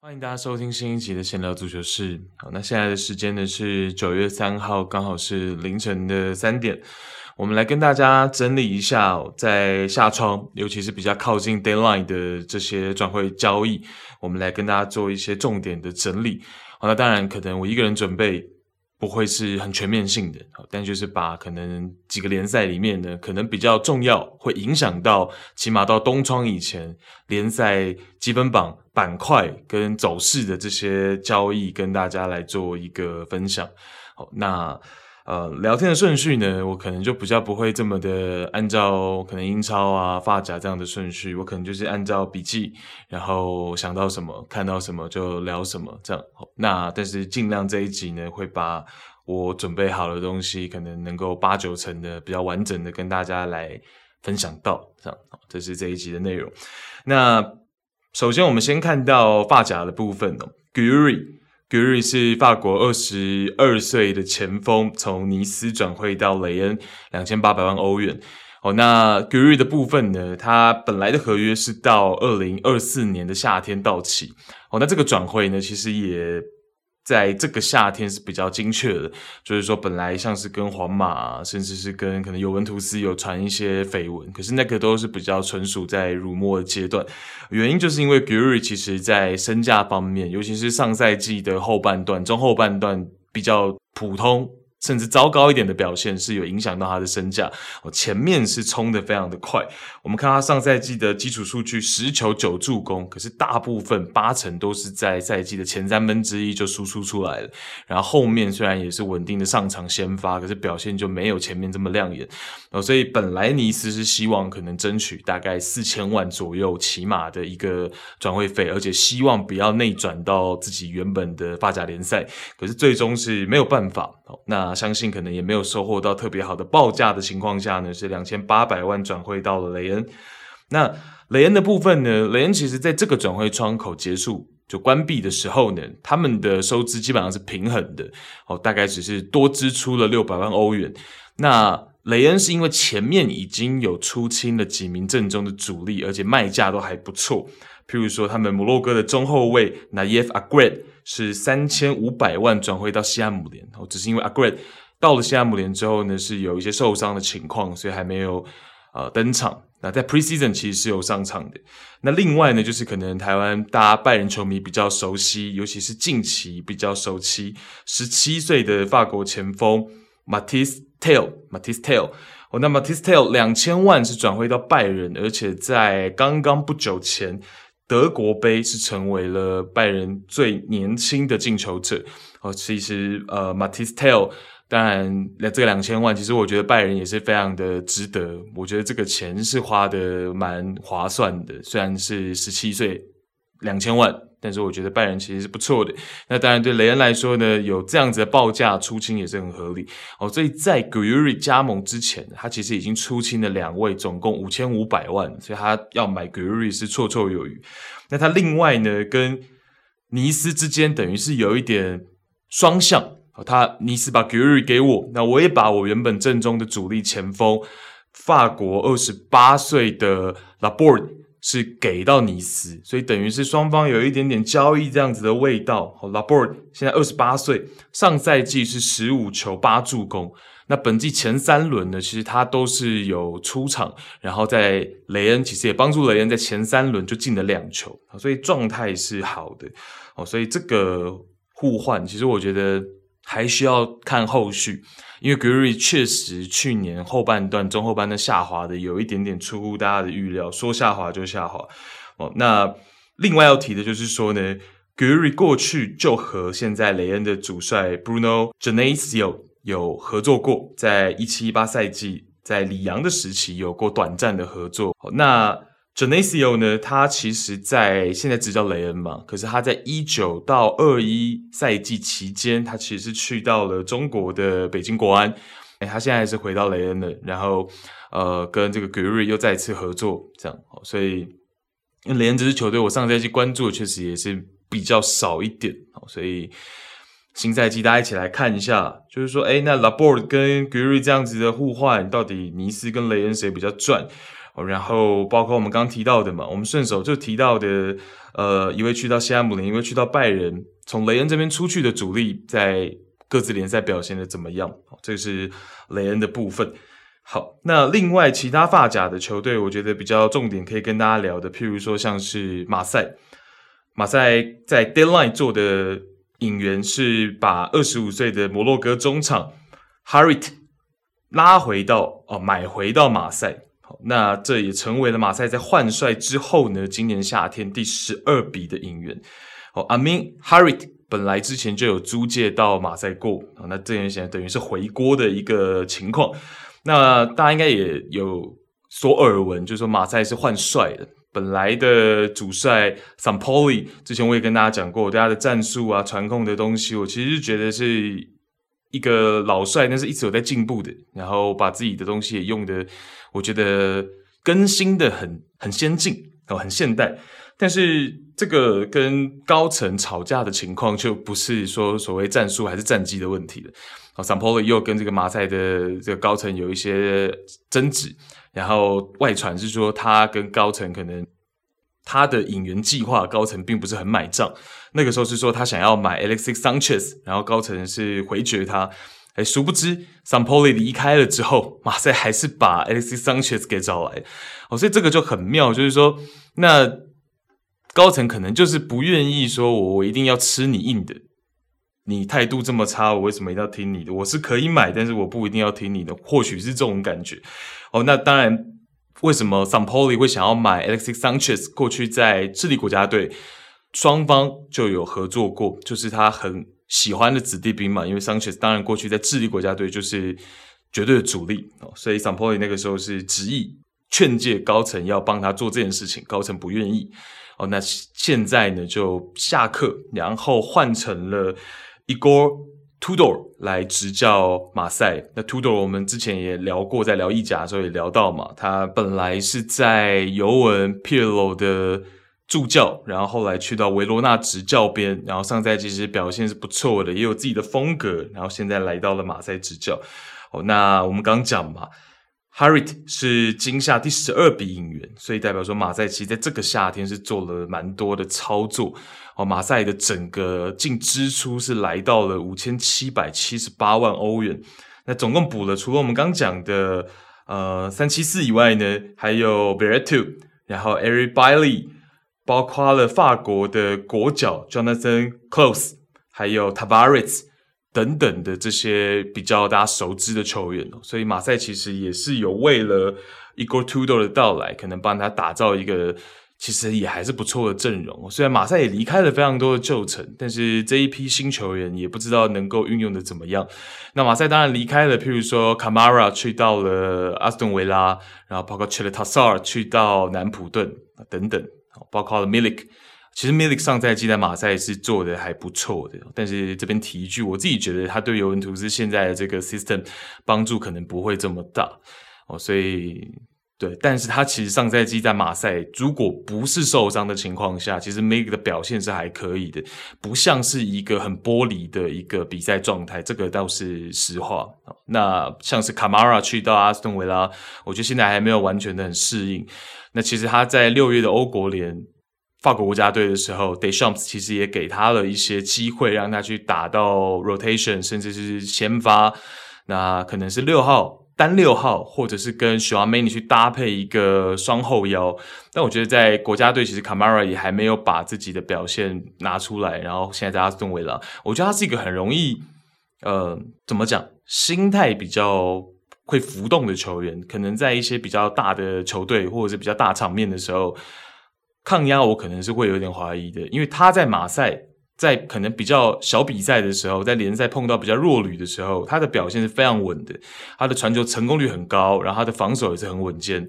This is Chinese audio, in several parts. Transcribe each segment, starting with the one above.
欢迎大家收听新一集的闲聊足球室。好，那现在的时间呢是九月三号，刚好是凌晨的三点。我们来跟大家整理一下，在夏窗，尤其是比较靠近 deadline 的这些转会交易，我们来跟大家做一些重点的整理。好，那当然可能我一个人准备。不会是很全面性的，但就是把可能几个联赛里面呢，可能比较重要，会影响到起码到冬窗以前联赛积分榜板块跟走势的这些交易，跟大家来做一个分享。好，那。呃，聊天的顺序呢，我可能就比较不会这么的按照可能英超啊、发夹这样的顺序，我可能就是按照笔记，然后想到什么、看到什么就聊什么这样。那但是尽量这一集呢，会把我准备好的东西，可能能够八九成的比较完整的跟大家来分享到这样。这是这一集的内容。那首先我们先看到发夹的部分哦，Gouiri Guri 是法国二十二岁的前锋，从尼斯转会到雷恩，两千八百万欧元。哦，那 Guri 的部分呢？他本来的合约是到二零二四年的夏天到期。哦，那这个转会呢，其实也。在这个夏天是比较精确的，就是说本来像是跟皇马，甚至是跟可能尤文图斯有传一些绯闻，可是那个都是比较纯属在辱没的阶段。原因就是因为 g u r i 其实在身价方面，尤其是上赛季的后半段、中后半段比较普通。甚至糟糕一点的表现是有影响到他的身价。哦，前面是冲得非常的快。我们看他上赛季的基础数据，十球九助攻，可是大部分八成都是在赛季的前三分之一就输出出来了。然后后面虽然也是稳定的上场先发，可是表现就没有前面这么亮眼。哦，所以本来尼斯是希望可能争取大概四千万左右起码的一个转会费，而且希望不要内转到自己原本的法甲联赛。可是最终是没有办法。哦，那。相信可能也没有收获到特别好的报价的情况下呢，是两千八百万转会到了雷恩。那雷恩的部分呢，雷恩其实在这个转会窗口结束就关闭的时候呢，他们的收支基本上是平衡的，哦，大概只是多支出了六百万欧元。那雷恩是因为前面已经有出清了几名阵中的主力，而且卖价都还不错，譬如说他们摩洛哥的中后卫 Nayef Aguerd 是三千五百万转会到西汉姆联，哦，只是因为 Aguerd 到了西汉姆联之后呢，是有一些受伤的情况，所以还没有呃登场。那在 Preseason 其实是有上场的。那另外呢，就是可能台湾大家拜仁球迷比较熟悉，尤其是近期比较熟悉，十七岁的法国前锋 Mathys Tel，Mathys Tel，哦，那 Mathys Tel 两千万是转会到拜仁，而且在刚刚不久前。德国杯是成为了拜仁最年轻的进球者哦。其实呃，Matistel，当然这个两千万，其实我觉得拜仁也是非常的值得。我觉得这个钱是花的蛮划算的，虽然是十七岁两千万。但是我觉得拜仁其实是不错的。那当然对雷恩来说呢，有这样子的报价出清也是很合理哦。所以在 Gouiri 加盟之前，他其实已经出清了两位，总共五千五百万，所以他要买 Gouiri 是绰绰有余。那他另外呢，跟尼斯之间等于是有一点双向，他尼斯把 Gouiri 给我，那我也把我原本阵中的主力前锋，法国二十八岁的 Labord。是给到尼斯，所以等于是双方有一点点交易这样子的味道。好，Laborde 现在二十八岁，上赛季是十五球八助攻。那本季前三轮呢，其实他都是有出场，然后在雷恩其实也帮助雷恩在前三轮就进了两球，所以状态是好的。哦，所以这个互换，其实我觉得还需要看后续。因为 Gouiri 确实去年后半段、中后半段下滑的有一点点出乎大家的预料，说下滑就下滑。哦，那另外要提的就是说呢，Gouiri 过去就和现在雷恩的主帅 Bruno Genesio 有合作过，在一七一八赛季在里昂的时期有过短暂的合作。那 Genesio 呢？他其实，在现在执教雷恩嘛，可是他在一九到二一赛季期间，他其实是去到了中国的北京国安。诶，他现在还是回到雷恩了，然后呃，跟这个 Gouiri 又再次合作，这样。所以，因为雷恩这支球队，我上赛季关注的确实也是比较少一点，所以新赛季大家一起来看一下，就是说，诶，那 La Bord 跟 Guerri 这样子的互换，到底尼斯跟雷恩谁比较赚？然后包括我们刚提到的嘛，我们顺手就提到的，呃，一位去到西汉姆联，一位去到拜仁，从雷恩这边出去的主力，在各自联赛表现的怎么样？这是雷恩的部分。好，那另外其他发甲的球队，我觉得比较重点可以跟大家聊的，譬如说像是马赛，马赛在 Deadline 做的引援是把二十五岁的摩洛哥中场 Harit 拉回到哦，买回到马赛。那这也成为了马赛在换帅之后呢，今年夏天第十二笔的引援。哦，Amine Harit 本来之前就有租借到马赛过，那这件事等于是回锅的一个情况。那大家应该也有所耳闻，就是说马赛是换帅的，本来的主帅 Sampoli，之前我也跟大家讲过，大家的战术啊、传控的东西，我其实是觉得是。一个老帅，但是一直有在进步的，然后把自己的东西也用的，我觉得更新的很很先进哦，很现代。但是这个跟高层吵架的情况，就不是说所谓战术还是战绩的问题了。哦，Sampaoli 又跟这个马赛的这个高层有一些争执，然后外传是说他跟高层可能。他的引援计划高层并不是很买账，那个时候是说他想要买 Alexis Sanchez，然后高层是回绝他，哎，殊不知，Sampoli 离开了之后，马赛还是把 Alexis Sanchez 给找来，哦，所以这个就很妙，就是说那高层可能就是不愿意说我我一定要吃你硬的，你态度这么差，我为什么一定要听你的？我是可以买，但是我不一定要听你的，或许是这种感觉，哦，那当然。为什么 Sampoli 会想要买 Alexis Sanchez？过去在智利国家队，双方就有合作过，就是他很喜欢的子弟兵嘛。因为 Sanchez 当然过去在智利国家队就是绝对的主力哦，所以 Sampoli 那个时候是执意劝诫高层要帮他做这件事情，高层不愿意哦。那现在呢就下课，然后换成了 Igor。Tudor 来执教马赛，那 Tudor 我们之前也聊过，在聊意甲的时候也聊到嘛，他本来是在尤文 Pirlo 的助教，然后后来去到维罗纳执教边，然后上赛季其实表现是不错的，也有自己的风格，然后现在来到了马赛执教。哦，那我们刚讲嘛。h a r r i t 是今夏第十二笔引援，所以代表说马赛其实在这个夏天是做了蛮多的操作哦。马赛的整个净支出是来到了五千七百七十八万欧元，那总共补了除了我们刚讲的呃三七四以外呢，还有 Veretu，然后 Eric Bailly，包括了法国的国脚 Jonathan Klaus，还有 Tavares。等等的这些比较大家熟知的球员哦，所以马赛其实也是有为了 Igor Tudo 的到来，可能帮他打造一个其实也还是不错的阵容。虽然马赛也离开了非常多的旧臣，但是这一批新球员也不知道能够运用的怎么样。那马赛当然离开了，譬如说 Kamara 去到了阿斯顿维拉，然后包括 Cheikhou Tassar 去到南普顿等等，包括了 Milik。其实 Milik 上赛季在马赛是做的还不错的，但是这边提一句，我自己觉得他对尤文图斯现在的这个 system 帮助可能不会这么大哦，所以对，但是他其实上赛季在马赛如果不是受伤的情况下，其实 Mig 的表现是还可以的，不像是一个很玻璃的一个比赛状态，这个倒是实话。那像是 Kamara 去到阿斯顿维拉，我觉得现在还没有完全的很适应。那其实他在六月的欧国联。法国国家队的时候，Deschamps 其实也给他了一些机会，让他去打到 rotation，甚至是先发。那可能是六号单六号，或者是跟 Tchouaméni 去搭配一个双后腰。但我觉得在国家队，其实卡马拉也还没有把自己的表现拿出来。然后现在在阿斯顿维拉，我觉得他是一个很容易，呃，怎么讲，心态比较会浮动的球员。可能在一些比较大的球队，或者是比较大场面的时候。抗压我可能是会有点怀疑的，因为他在马赛，在可能比较小比赛的时候，在联赛碰到比较弱旅的时候，他的表现是非常稳的，他的传球成功率很高，然后他的防守也是很稳健，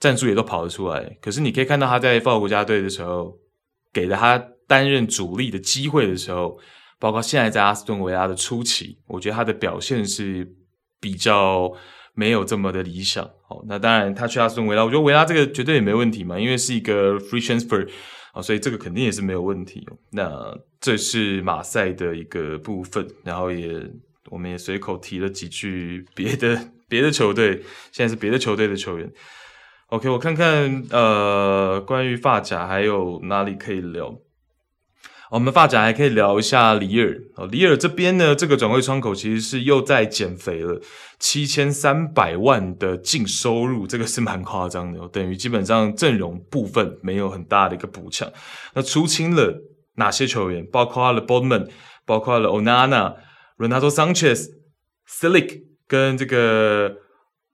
战术也都跑得出来。可是你可以看到他在法国国家队的时候，给了他担任主力的机会的时候，包括现在在阿斯顿维拉的初期，我觉得他的表现是比较。没有这么的理想，好，那当然他去阿斯顿维拉，我觉得维拉这个绝对也没问题嘛，因为是一个 free transfer，啊，所以这个肯定也是没有问题。那这是马赛的一个部分，然后也我们也随口提了几句别的 别的球队，现在是别的球队的球员。OK，我看看呃，关于发甲还有哪里可以聊。我们发甲还可以聊一下里尔哦，里尔这边呢，这个转会窗口其实是又在减肥了，七千三百万的净收入，这个是蛮夸张的哦，等于基本上阵容部分没有很大的一个补强。那出清了哪些球员？包括了 Botman，包括了 Onana、Renato Sanchez、Celik 跟这个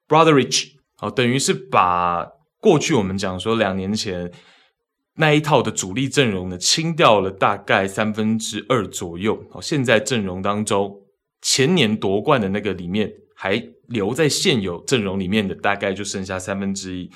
Brozovic 哦，等于是把过去我们讲说两年前。那一套的主力阵容呢，清掉了大概三分之二左右。哦，现在阵容当中，前年夺冠的那个里面，还留在现有阵容里面的，大概就剩下三分之一。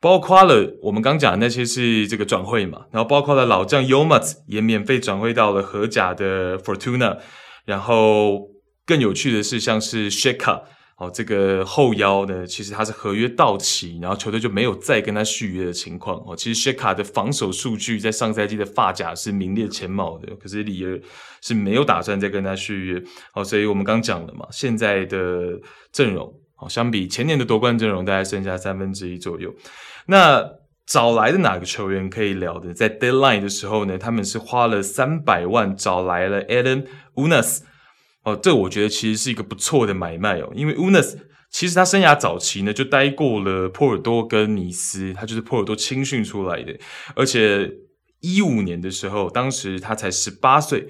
包括了我们刚讲的那些是这个转会嘛，然后包括了老将 Yomaz 也免费转会到了荷甲的 Fortuna，然后更有趣的是，像是 Shaka 哦，这个后腰呢，其实他是合约到期，然后球队就没有再跟他续约的情况。哦，其实 Xhaka 的防守数据在上赛季的法甲是名列前茅的，可是里尔是没有打算再跟他续约。哦，所以我们刚讲了嘛，现在的阵容，哦，相比前年的夺冠阵容，大概剩下三分之一左右。那找来的哪个球员可以聊的？在 Deadline 的时候呢，他们是花了三百万找来了 Eden Unas。哦，这我觉得其实是一个不错的买卖哦，因为 Unas 其实他生涯早期呢就待过了波尔多跟尼斯，他就是波尔多青训出来的，而且一五年的时候，当时他才十八岁，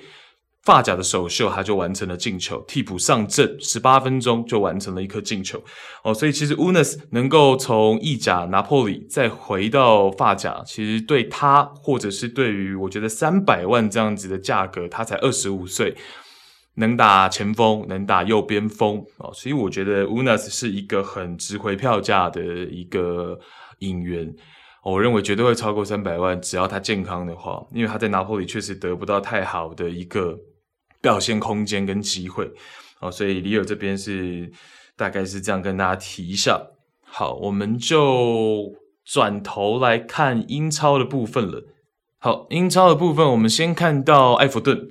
法甲的首秀他就完成了进球，替补上阵十八分钟就完成了一颗进球哦，所以其实 Unas 能够从意甲拿破里再回到法甲，其实对他或者是对于我觉得三百万这样子的价格，他才二十五岁。能打前锋，能打右边锋啊，所以我觉得 Unas 是一个很值回票价的一个引援，我认为绝对会超过三百万，只要他健康的话，因为他在拿破里确实得不到太好的一个表现空间跟机会哦，所以里尔这边是大概是这样跟大家提一下。好，我们就转头来看英超的部分了。好，英超的部分，我们先看到埃弗顿。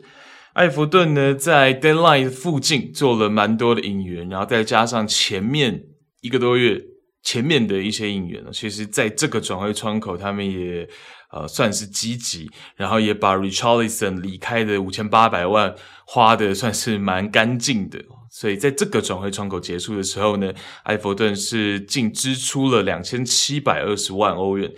艾弗顿呢，在 deadline 附近做了蛮多的引援，然后再加上前面一个多月前面的一些引援呢，其实在这个转会窗口，他们也呃算是积极，然后也把 Richardson 离开的五千八百万花的算是蛮干净的，所以在这个转会窗口结束的时候呢，艾弗顿是净支出了两千七百二十万欧元。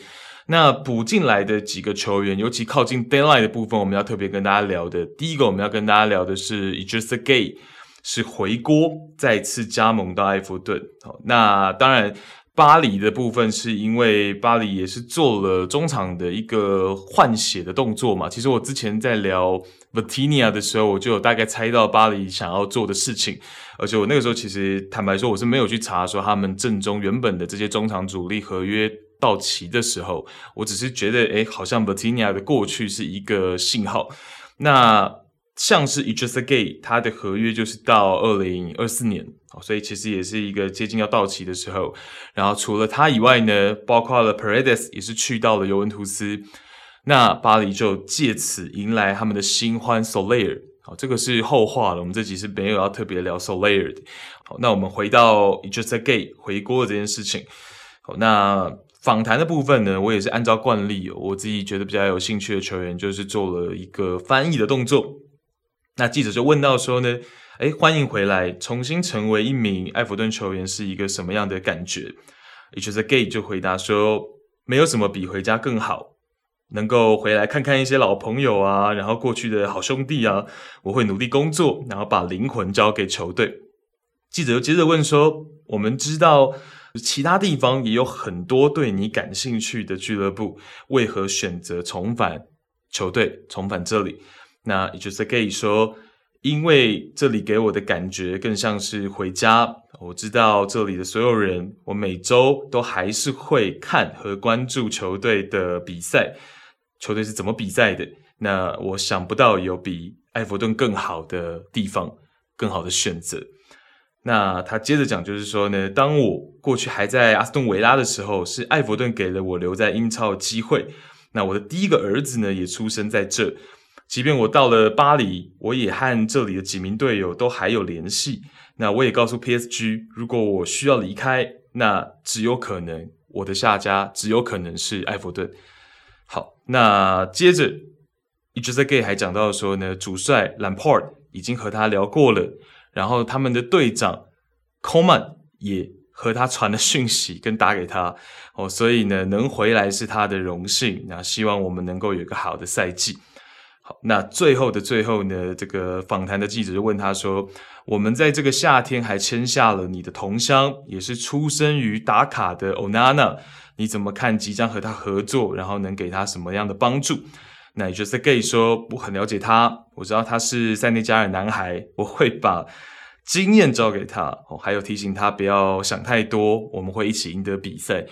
那补进来的几个球员，尤其靠近 deadline 的部分，我们要特别跟大家聊的。第一个，我们要跟大家聊的是 Idrissa Gueye 是回锅，再次加盟到埃弗顿。好，那当然，巴黎的部分是因为巴黎也是做了中场的一个换血的动作嘛。其实我之前在聊 Vitinha 的时候，我就有大概猜到巴黎想要做的事情，而且我那个时候其实坦白说，我是没有去查说他们正中原本的这些中场主力合约。到期的时候，我只是觉得，诶，好像 Vitinha 的过去是一个信号。那像是 Idrissa Gueye，他的合约就是到二零二四年，所以其实也是一个接近要到期的时候。然后除了他以外呢，包括了 Paredes 也是去到了尤文图斯。那巴黎就借此迎来他们的新欢 Soler。好，这个是后话了，我们这集是没有要特别聊 Soler 的。好，那我们回到 Idrissa Gueye 回锅这件事情。好，那。访谈的部分呢，我也是按照惯例，我自己觉得比较有兴趣的球员，就是做了一个翻译的动作。那记者就问到说呢，诶，欢迎回来，重新成为一名艾弗顿球员是一个什么样的感觉也就是 Gay 就回答说，没有什么比回家更好，能够回来看看一些老朋友啊，然后过去的好兄弟啊，我会努力工作，然后把灵魂交给球队。记者又接着问说，我们知道。其他地方也有很多对你感兴趣的俱乐部，为何选择重返球队，重返这里？那 Idrissa Gueye 说，因为这里给我的感觉更像是回家。我知道这里的所有人，我每周都还是会看和关注球队的比赛，球队是怎么比赛的。那我想不到有比艾弗顿更好的地方，更好的选择。那他接着讲，就是说呢，当我过去还在阿斯顿维拉的时候，是艾弗顿给了我留在英超的机会。那我的第一个儿子呢，也出生在这。即便我到了巴黎，我也和这里的几名队友都还有联系。那我也告诉 PSG，如果我需要离开，那只有可能我的下家只有可能是埃弗顿。好，那接着 Izzy 还讲到说呢，主帅 Lampard 已经和他聊过了，然后他们的队长 Koeman 也。和他传了讯息，跟打给他哦，所以呢，能回来是他的荣幸。那希望我们能够有一个好的赛季。好，那最后的最后呢，这个访谈的记者就问他说：“我们在这个夏天还签下了你的同乡，也是出生于打卡的 Onana，你怎么看即将和他合作？然后能给他什么样的帮助？”那也就是 Gueye 说：“我很了解他，我知道他是塞内加尔男孩，我会把。”经验交给他哦，还有提醒他不要想太多，我们会一起赢得比赛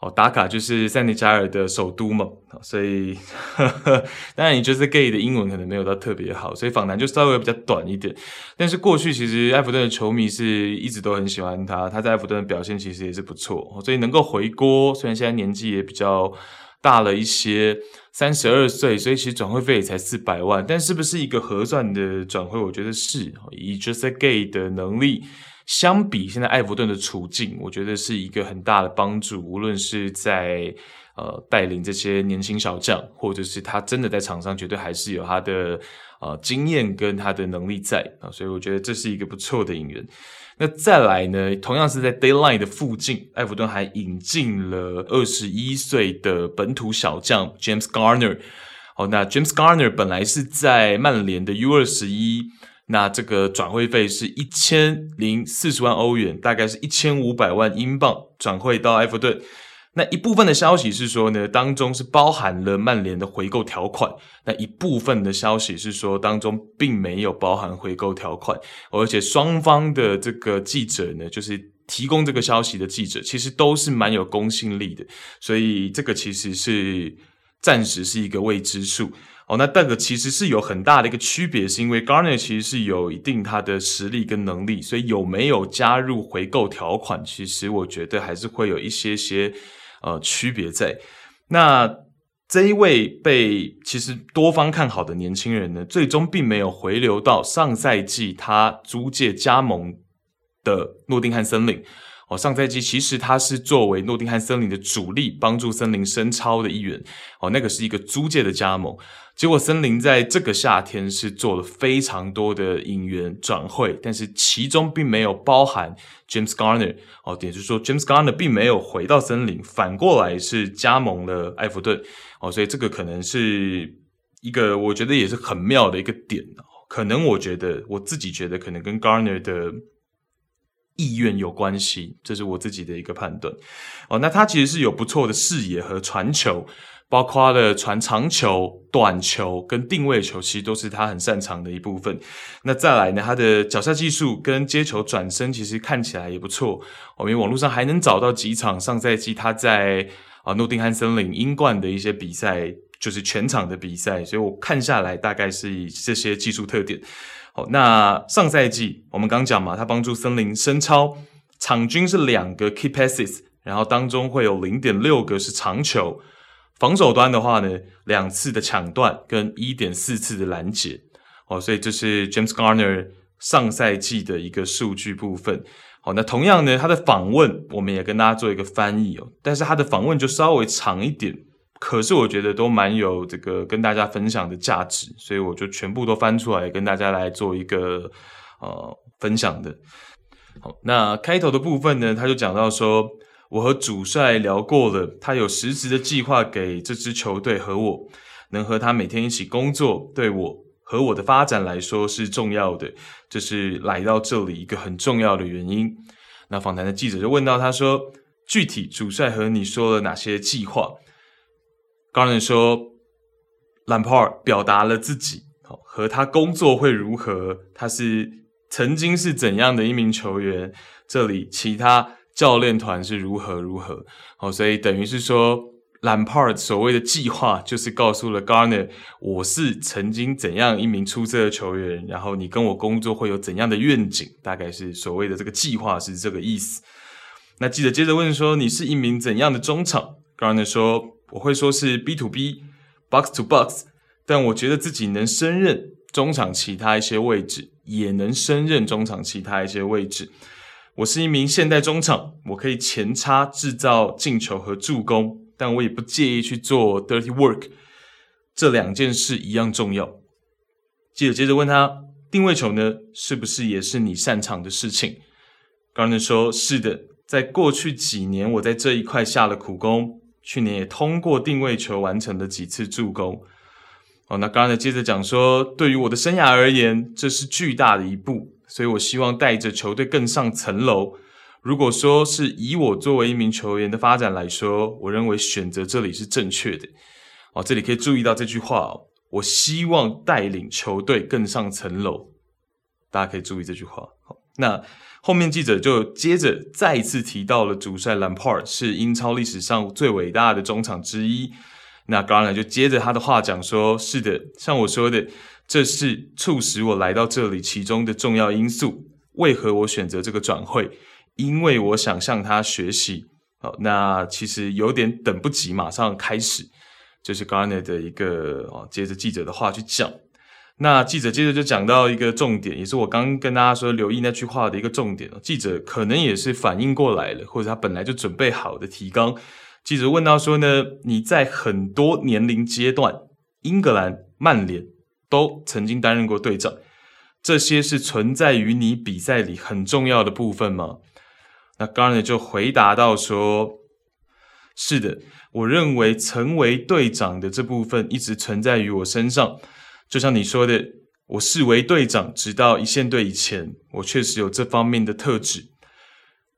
哦。打卡就是塞内加尔的首都嘛，所以呵呵 当然你就是 Gueye 的英文可能没有到特别好，所以访谈就稍微比较短一点。但是过去其实埃弗顿的球迷是一直都很喜欢他，他在埃弗顿的表现其实也是不错，所以能够回锅，虽然现在年纪也比较大了一些。三十二岁，所以其实转会费也才四百万，但是不是一个合算的转会？我觉得是。以 Idrissa Gay 的能力，相比现在埃弗顿的处境，我觉得是一个很大的帮助。无论是在呃带领这些年轻小将，或者是他真的在场上，绝对还是有他的呃经验跟他的能力在啊，所以我觉得这是一个不错的引援。那再来呢？同样是在 d a y l i n e 的附近，埃弗顿还引进了二十一岁的本土小将 James Garner。好，那 James Garner 本来是在曼联的 U 二十一，那这个转会费是一千零四十万欧元，大概是一千五百万英镑，转会到埃弗顿。那一部分的消息是说呢，当中是包含了曼联的回购条款；那一部分的消息是说，当中并没有包含回购条款，而且双方的这个记者呢，就是提供这个消息的记者，其实都是蛮有公信力的，所以这个其实是暂时是一个未知数。哦，那这个其实是有很大的一个区别，是因为 Garner 其实是有一定他的实力跟能力，所以有没有加入回购条款，其实我觉得还是会有一些些。呃，区别在那这一位被其实多方看好的年轻人呢，最终并没有回流到上赛季他租借加盟的诺丁汉森林。哦，上赛季其实他是作为诺丁汉森林的主力，帮助森林升超的一员。哦，那个是一个租借的加盟。结果森林在这个夏天是做了非常多的引援转会，但是其中并没有包含 James Garner。哦，也就是说 James Garner 并没有回到森林，反过来是加盟了埃弗顿。哦，所以这个可能是一个我觉得也是很妙的一个点。可能我觉得我自己觉得可能跟 Garner 的意愿有关系，这是我自己的一个判断。哦，那他其实是有不错的视野和传球。包括了传长球、短球跟定位球，其实都是他很擅长的一部分。那再来呢，他的脚下技术跟接球转身，其实看起来也不错。我们网络上还能找到几场上赛季他在啊诺丁汉森林英冠的一些比赛，就是全场的比赛。所以我看下来，大概是以这些技术特点。好，那上赛季我们刚讲嘛，他帮助森林升超，场均是两个 key passes，然后当中会有零点六个是长球。防守端的话呢，两次的抢断跟一点四次的拦截，哦，所以这是 James Garner 上赛季的一个数据部分。好，那同样呢，他的访问我们也跟大家做一个翻译哦，但是他的访问就稍微长一点，可是我觉得都蛮有这个跟大家分享的价值，所以我就全部都翻出来跟大家来做一个呃分享的。好，那开头的部分呢，他就讲到说。我和主帅聊过了，他有实质的计划给这支球队和我，能和他每天一起工作，对我和我的发展来说是重要的，这是来到这里一个很重要的原因。那访谈的记者就问到他说：“具体主帅和你说了哪些计划？” Garner 说：“Lampard 表达了自己，和他工作会如何？他是曾经是怎样的一名球员？这里其他。”教练团是如何如何，哦，所以等于是说，Lampard 所谓的计划就是告诉了 Garner，我是曾经怎样一名出色的球员，然后你跟我工作会有怎样的愿景，大概是所谓的这个计划是这个意思。那记者接着问说，你是一名怎样的中场？Garner 说，我会说是 B to B，box to box，但我觉得自己能胜任中场其他一些位置，也能胜任中场其他一些位置。我是一名现代中场，我可以前插制造进球和助攻，但我也不介意去做 dirty work，这两件事一样重要。记者接着问他，定位球呢，是不是也是你擅长的事情？Gardner 说：是的，在过去几年，我在这一块下了苦功。去年也通过定位球完成了几次助攻。哦，那刚才接着讲说，对于我的生涯而言，这是巨大的一步，所以我希望带着球队更上层楼。如果说是以我作为一名球员的发展来说，我认为选择这里是正确的。哦，这里可以注意到这句话，我希望带领球队更上层楼。大家可以注意这句话。好，那。后面记者就接着再一次提到了主帅 Lampard 是英超历史上最伟大的中场之一。那 Garner 就接着他的话讲说：“是的，像我说的，这是促使我来到这里其中的重要因素。为何我选择这个转会？因为我想向他学习。好，那其实有点等不及，马上开始。这、是 Garner 的一个哦，接着记者的话去讲。”那记者接着就讲到一个重点，也是我刚跟大家说留意那句话的一个重点。记者可能也是反应过来了，或者他本来就准备好的提纲。记者问到说呢，你在很多年龄阶段，英格兰、曼联都曾经担任过队长，这些是存在于你比赛里很重要的部分吗？那 Garner 就回答到说，是的，我认为成为队长的这部分一直存在于我身上。就像你说的，我视为队长，直到一线队以前，我确实有这方面的特质。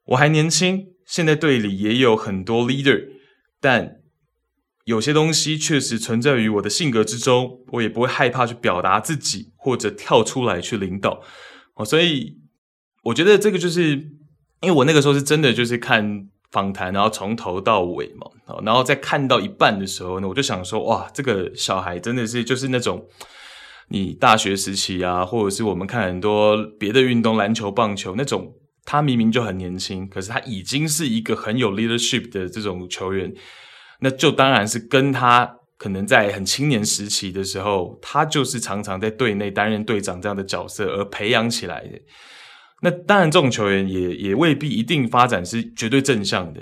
我还年轻，现在队里也有很多 leader，但有些东西确实存在于我的性格之中，我也不会害怕去表达自己，或者跳出来去领导。哦，所以我觉得这个就是，因为我那个时候是真的就是看访谈，然后从头到尾嘛，然后在看到一半的时候呢，我就想说，哇，这个小孩真的是就是那种。你大学时期啊，或者是我们看很多别的运动，篮球、棒球那种，他明明就很年轻，可是他已经是一个很有 leadership 的这种球员，那就当然是跟他可能在很青年时期的时候，他就是常常在队内担任队长这样的角色而培养起来的。那当然，这种球员也也未必一定发展是绝对正向的，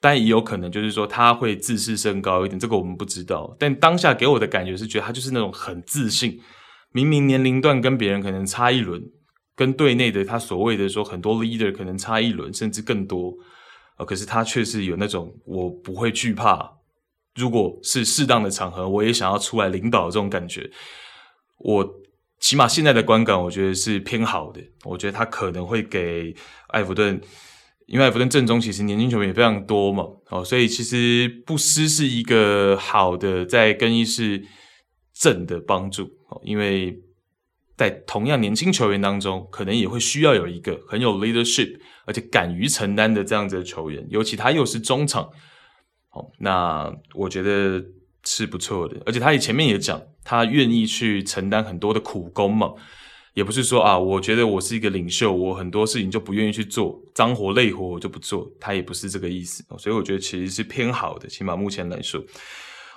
但也有可能就是说他会自视甚高一点，这个我们不知道。但当下给我的感觉是觉得他就是那种很自信。明明年龄段跟别人可能差一轮，跟队内的他所谓的说很多 leader 可能差一轮甚至更多，呃，可是他却是有那种我不会惧怕，如果是适当的场合，我也想要出来领导这种感觉。我起码现在的观感，我觉得是偏好的。我觉得他可能会给艾弗顿，因为艾弗顿阵中其实年轻球员也非常多嘛，哦，所以其实不失是一个好的在更衣室正的帮助，因为在同样年轻球员当中，可能也会需要有一个很有 leadership，而且敢于承担的这样子的球员，尤其他又是中场，好，那我觉得是不错的，而且他也前面也讲，他愿意去承担很多的苦工嘛，也不是说啊，我觉得我是一个领袖，我很多事情就不愿意去做，脏活累活我就不做，他也不是这个意思，所以我觉得其实是偏好的，起码目前来说。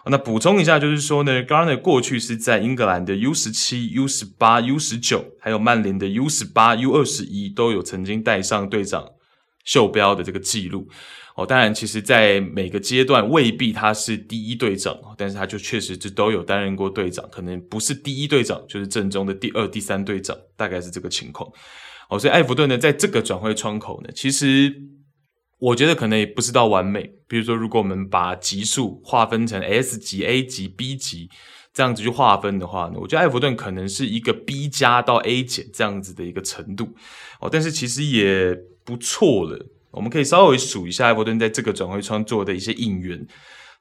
那补充一下，就是说呢，Garner 过去是在英格兰的 U 十七、U 十八、U 十九，还有曼联的 U 十八、U 二十一都有曾经带上队长袖标的这个记录。哦，当然，其实，在每个阶段未必他是第一队长，但是他就确实就都有担任过队长，可能不是第一队长，就是正中的第二、第三队长，大概是这个情况。哦，所以艾弗顿呢，在这个转会窗口呢，其实。我觉得可能也不是到完美，比如说，如果我们把级数划分成 S 级、A 级、B 级这样子去划分的话呢，我觉得艾弗顿可能是一个 B 加到 A 减这样子的一个程度哦，但是其实也不错了。我们可以稍微数一下艾弗顿在这个转会窗做的一些应援：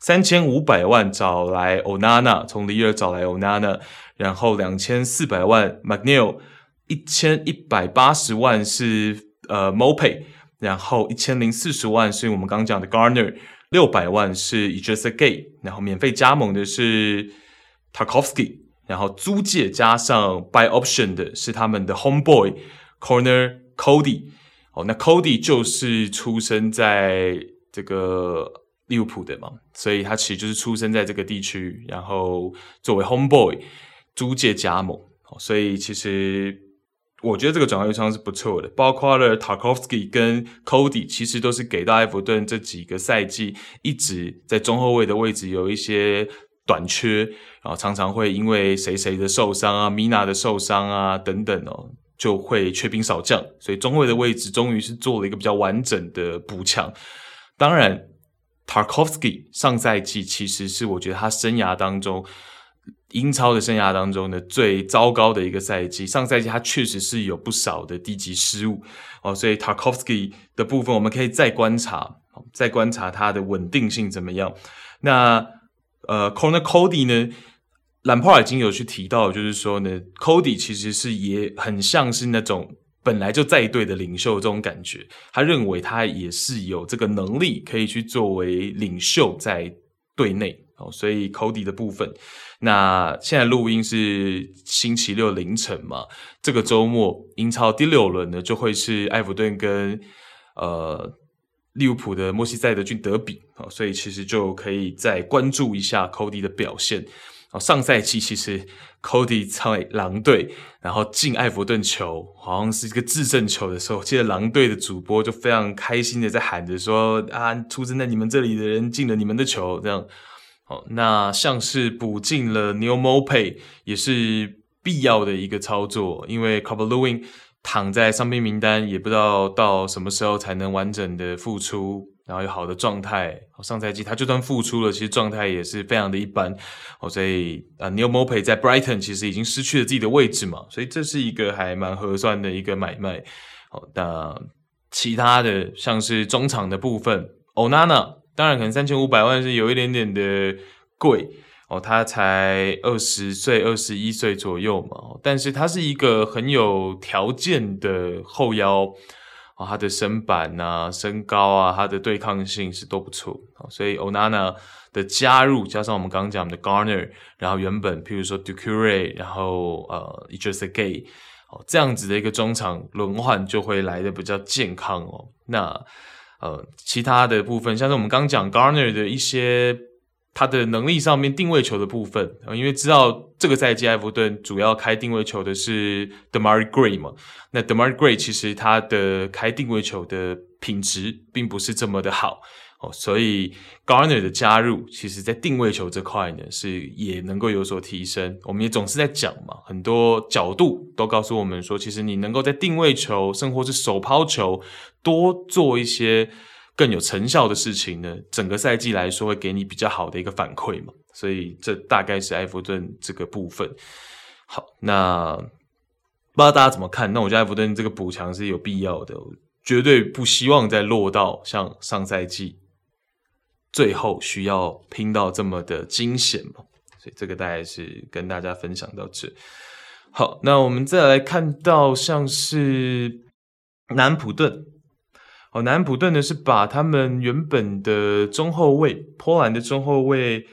三千五百万找来欧纳纳，从里尔找来欧纳纳，然后两千四百万 McNeil，一千一百八十万是呃 Mope 然后一千零四十万是我们刚讲的 Garner，六百万是 Idrissa Gueye，然后免费加盟的是 Tarkowski，然后租借加上 Buy Option 的是他们的 Homeboy Corner Cody。哦，那 Cody 就是出生在这个利物浦的嘛，所以他其实就是出生在这个地区，然后作为 homeboy 租借加盟，所以其实我觉得这个转会窗是不错的。包括了 Tarkowski 跟 Cody，其实都是给到埃弗顿这几个赛季一直在中后卫的位置有一些短缺，然后常常会因为谁谁的受伤啊、Mina 的受伤啊等等哦，就会缺兵少将，所以中卫的位置终于是做了一个比较完整的补强。当然。Tarkowski 上赛季其实是我觉得他生涯当中英超的生涯当中的最糟糕的一个赛季。上赛季他确实是有不少的低级失误哦，所以 Tarkowski 的部分我们可以再观察，再观察他的稳定性怎么样。那呃，Conor Coady 呢，兰帕尔已经有去提到，就是说呢，Cody 其实是也很像是那种。本来就在队的领袖这种感觉，他认为他也是有这个能力可以去作为领袖在队内哦，所以 Cody 的部分，那现在录音是星期六凌晨嘛，这个周末英超第六轮呢就会是埃弗顿跟呃利物浦的默西塞德郡德比哦，所以其实就可以再关注一下 Cody 的表现。哦，上赛季其实 Cody 在狼队，然后进埃弗顿球，好像是一个致胜球的时候，记得狼队的主播就非常开心的在喊着说：“啊，出生在你们这里的人进了你们的球。”这样，哦，那像是补进了 New MOPAY 也是必要的一个操作，因为 Calvert-Lewin 躺在伤病名单，也不知道到什么时候才能完整的复出。然后有好的状态，上赛季他就算复出了，其实状态也是非常的一般。哦，所以啊 New MOPAY 在 Brighton 其实已经失去了自己的位置嘛，所以这是一个还蛮合算的一个买卖。哦，那其他的像是中场的部分，Onana 当然可能三千五百万是有一点点的贵哦，他才二十岁、二十一岁左右嘛，但是他是一个很有条件的后腰。哦，他的身板啊、身高啊、他的对抗性是都不错，所以 Onana 的加入，加上我们刚刚讲的 Garner，然后原本譬如说 Doucouré，然后呃 Idrissa Gueye，哦这样子的一个中场轮换就会来得比较健康哦。那呃其他的部分，像是我们刚讲 Garner 的一些。他的能力上面定位球的部分，因为知道这个赛季埃弗顿主要开定位球的是 Demarai Gray 嘛，那 Demarai Gray 其实他的开定位球的品质并不是这么的好哦，所以 Garner 的加入，其实在定位球这块呢是也能够有所提升。我们也总是在讲嘛，很多角度都告诉我们说，其实你能够在定位球，甚或是手抛球多做一些。更有成效的事情呢，整个赛季来说会给你比较好的一个反馈嘛，所以这大概是埃弗顿这个部分。好，那不知道大家怎么看？那我觉得埃弗顿这个补强是有必要的，绝对不希望再落到像上赛季最后需要拼到这么的惊险嘛。所以这个大概是跟大家分享到这。好，那我们再来看到像是南普顿。哦，南普顿呢是把他们原本的中后卫，波兰的中后卫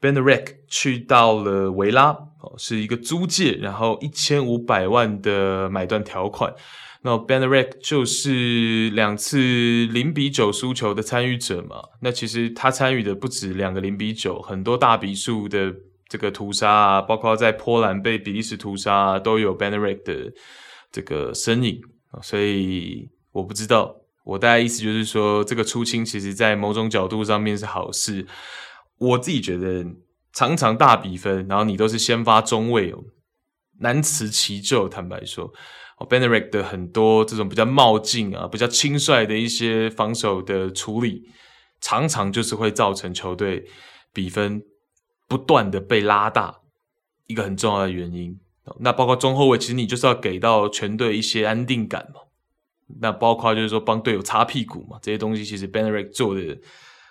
Ben Rek 去到了维拉，是一个租借，然后一千五百万的买断条款。那 Bednarek 就是两次零比九输球的参与者嘛。那其实他参与的不止两个零比九，很多大比数的这个屠杀啊，包括在波兰被比利时屠杀啊，都有 Bednarek 的这个身影。所以我不知道。我大概意思就是说，这个出清其实，在某种角度上面是好事。我自己觉得，常常大比分，然后你都是先发中卫哦，难辞其咎。坦白说，哦，Bednarek 的很多这种比较冒进啊、比较轻率的一些防守的处理，常常就是会造成球队比分不断的被拉大，一个很重要的原因。那包括中后卫，其实你就是要给到全队一些安定感嘛。那包括就是说帮队友擦屁股嘛，这些东西其实 Benarick 做的，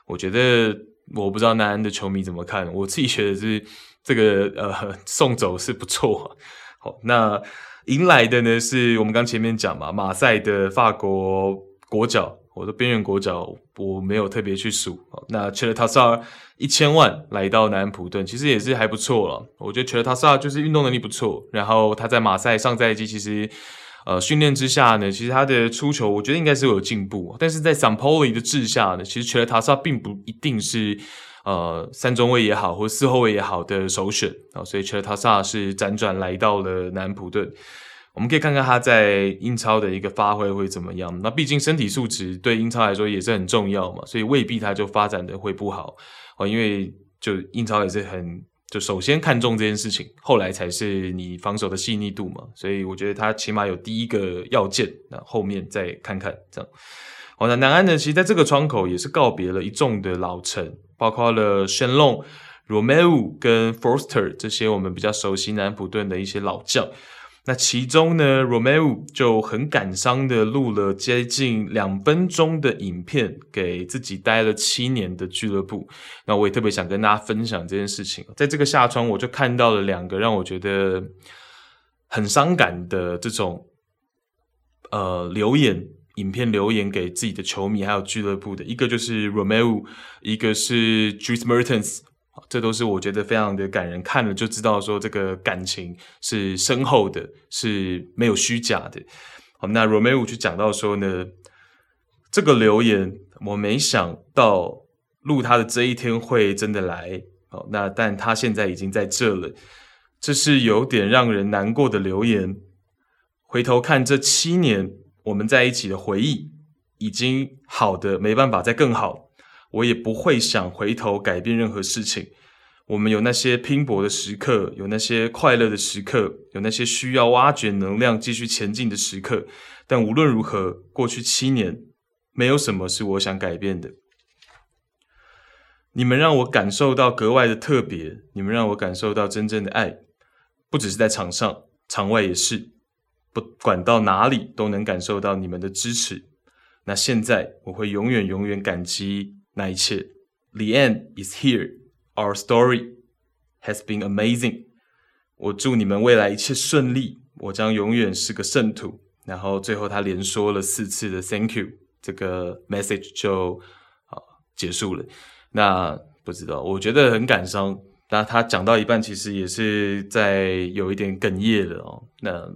我觉得我不知道南安的球迷怎么看，我自己觉得是这个呃 送走是不错。好，那迎来的呢是我们刚前面讲嘛，马赛的法国国脚，我的边缘国脚我没有特别去数。那切尔塔萨尔一千万来到南安普顿，其实也是还不错了。我觉得切尔塔萨尔就是运动能力不错，然后他在马赛上赛季其实。呃训练之下呢，其实他的出球我觉得应该是有进步，但是在 Sampoli 的治下呢，其实 Cheleta 并不一定是呃三中卫也好或四后卫也好的首选啊、所以 Cheleta 是辗转来到了南普顿。我们可以看看他在英超的一个发挥会怎么样。那毕竟身体素质对英超来说也是很重要嘛，所以未必他就发展的会不好哦。因为就英超也是很就首先看重这件事情，后来才是你防守的细腻度嘛。所以我觉得他起码有第一个要件，那后面再看看这样。好，那南安呢，其实在这个窗口也是告别了一众的老臣，包括了 Shenlong、Romeu 跟 Forster 这些我们比较熟悉南普顿的一些老将。那其中呢，Romeu 就很感伤的录了接近两分钟的影片，给自己待了七年的俱乐部。那我也特别想跟大家分享这件事情。在这个下窗，我就看到了两个让我觉得很伤感的这种呃留言，影片留言给自己的球迷还有俱乐部的，一个就是 Romeu，一个是 Dries Mertens。这都是我觉得非常的感人，看了就知道说这个感情是深厚的，是没有虚假的。好，那 Romeu 去讲到说呢，这个留言我没想到录他的这一天会真的来。好，那但他现在已经在这了，这是有点让人难过的留言。回头看这七年我们在一起的回忆，已经好的没办法再更好。我也不会想回头改变任何事情。我们有那些拼搏的时刻，有那些快乐的时刻，有那些需要挖掘能量继续前进的时刻。但无论如何，过去七年没有什么是我想改变的。你们让我感受到格外的特别，你们让我感受到真正的爱，不只是在场上，场外也是。不管到哪里，都能感受到你们的支持。那现在，我会永远永远感激。那一切，The end is here. Our story has been amazing. 我祝你们未来一切顺利。我将永远是个圣徒。然后最后他连说了四次的 Thank you，这个 message 就啊结束了。那不知道，我觉得很感伤。那他讲到一半，其实也是在有一点哽咽了哦。那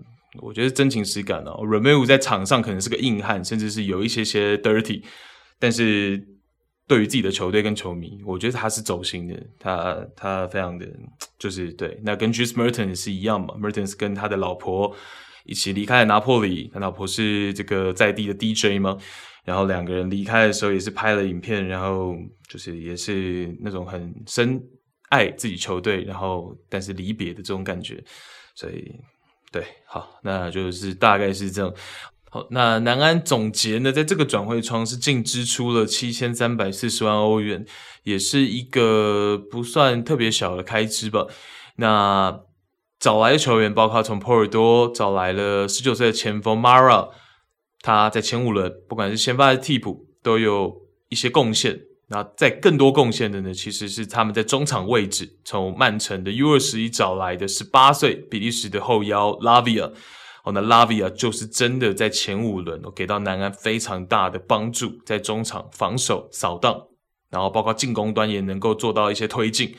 我觉得真情实感哦。Romeu 在场上可能是个硬汉，甚至是有一些些 dirty，但是。对于自己的球队跟球迷，我觉得他是走心的，他他非常的就是对。那跟 juice Mertens 是一样嘛，Mertens 跟他的老婆一起离开了拿破里，他老婆是这个在地的 DJ 吗，然后两个人离开的时候也是拍了影片，然后就是也是那种很深爱自己球队，然后但是离别的这种感觉，所以对，好，那就是大概是这样。那南安总结呢，在这个转会窗是净支出了七千三百四十万欧元，也是一个不算特别小的开支吧。那找来的球员包括从波尔多找来了十九岁的前锋 Mara，他在前五轮不管是先发还是替补都有一些贡献。那在更多贡献的呢，其实是他们在中场位置从曼城的 U 二十一找来的十八岁比利时的后腰 Lavia。哦，那拉维亚就是真的在前五轮哦，给到南安非常大的帮助，在中场防守扫荡，然后包括进攻端也能够做到一些推进。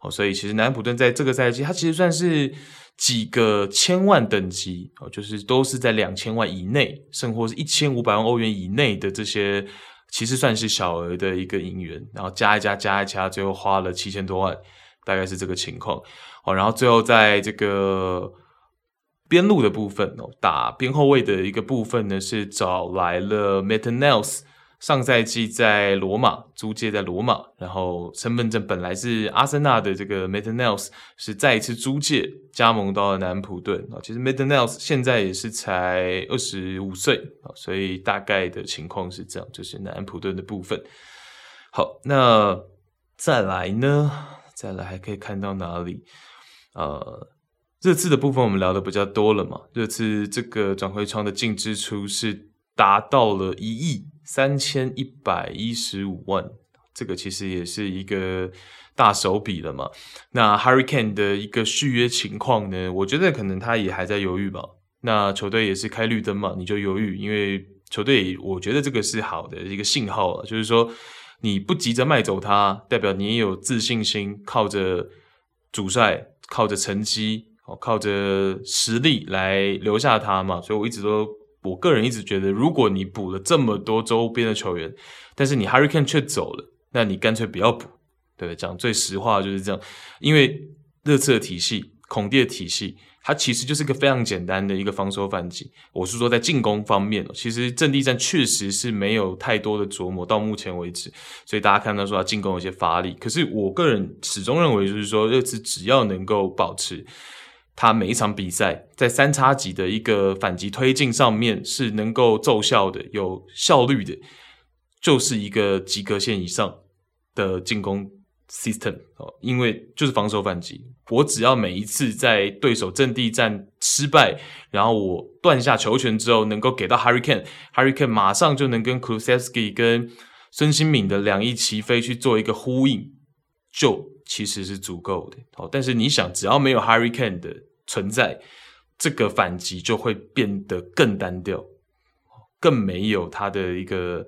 哦，所以其实南安普顿在这个赛季，它其实算是几个千万等级哦，就是都是在两千万以内，甚或是一千五百万欧元以内的这些，其实算是小额的一个引援，然后加一加加一加，最后花了七千多万，大概是这个情况。哦，然后最后在这个。边路的部分哦，打边后卫的一个部分呢，是找来了 Maitland Niles，上赛季在罗马租借在罗马，然后身份证本来是阿森纳的这个 Maitland Niles 是再一次租借加盟到了南安普顿啊。其实 Maitland Niles 现在也是才二十五岁啊，所以大概的情况是这样，就是南安普顿的部分。好，那再来呢？再来还可以看到哪里？呃。这次的部分我们聊的比较多了嘛，这次这个转会窗的净支出是达到了一亿三千一百一十五万，这个其实也是一个大手笔了嘛。那 Harry Kane 的一个续约情况呢，我觉得可能他也还在犹豫吧。那球队也是开绿灯嘛，你就犹豫，因为球队我觉得这个是好的一个信号啊，就是说你不急着卖走他，代表你也有自信心，靠着主帅，靠着成绩。哦，靠着实力来留下他嘛。所以我一直都，我个人一直觉得，如果你补了这么多周边的球员，但是你 Hurricane 却走了，那你干脆不要补。对，讲最实话就是这样，因为热刺的体系、孔蒂的体系。它其实就是个非常简单的一个防守反击。我是说，在进攻方面，其实阵地战确实是没有太多的琢磨，到目前为止。所以大家看到说他进攻有些乏力。可是我个人始终认为，就是说热刺只要能够保持他每一场比赛在三叉戟的一个反击推进上面是能够奏效的、有效率的，就是一个及格线以上的进攻。system 哦，因为就是防守反击，我只要每一次在对手阵地战失败，然后我断下球权之后，能够给到 Harry Kane，Harry Kane 马上就能跟 Kulusevski 跟孙兴敏的两翼齐飞去做一个呼应，就其实是足够的。好，但是你想，只要没有 Harry Kane 的存在，这个反击就会变得更单调，更没有它的一个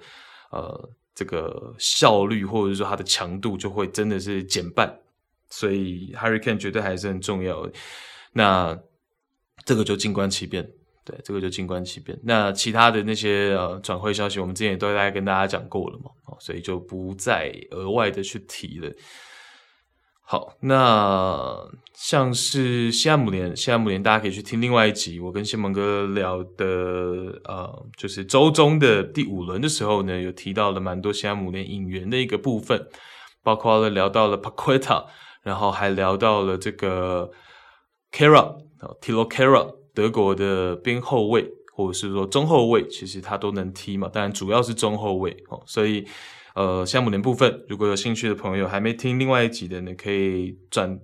呃。这个效率或者说它的强度就会真的是减半，所以 Harry Kane 绝对还是很重要的。那这个就静观其变，对，这个就静观其变。那其他的那些呃转会消息，我们之前也都大概跟大家讲过了嘛，所以就不再额外的去提了。好，那像是西汉姆联，西汉姆联大家可以去听另外一集，我跟谢蒙哥聊的，呃，就是周中的第五轮的时候呢，有提到了蛮多西汉姆联引援的一个部分，包括了聊到了 Paqueta，然后还聊到了这个 Kehrer Thilo Kehrer 德国的边后卫或者是说中后卫，其实他都能踢嘛，当然主要是中后卫哦，所以。呃，西汉姆联部分，如果有兴趣的朋友还没听另外一集的呢，可以转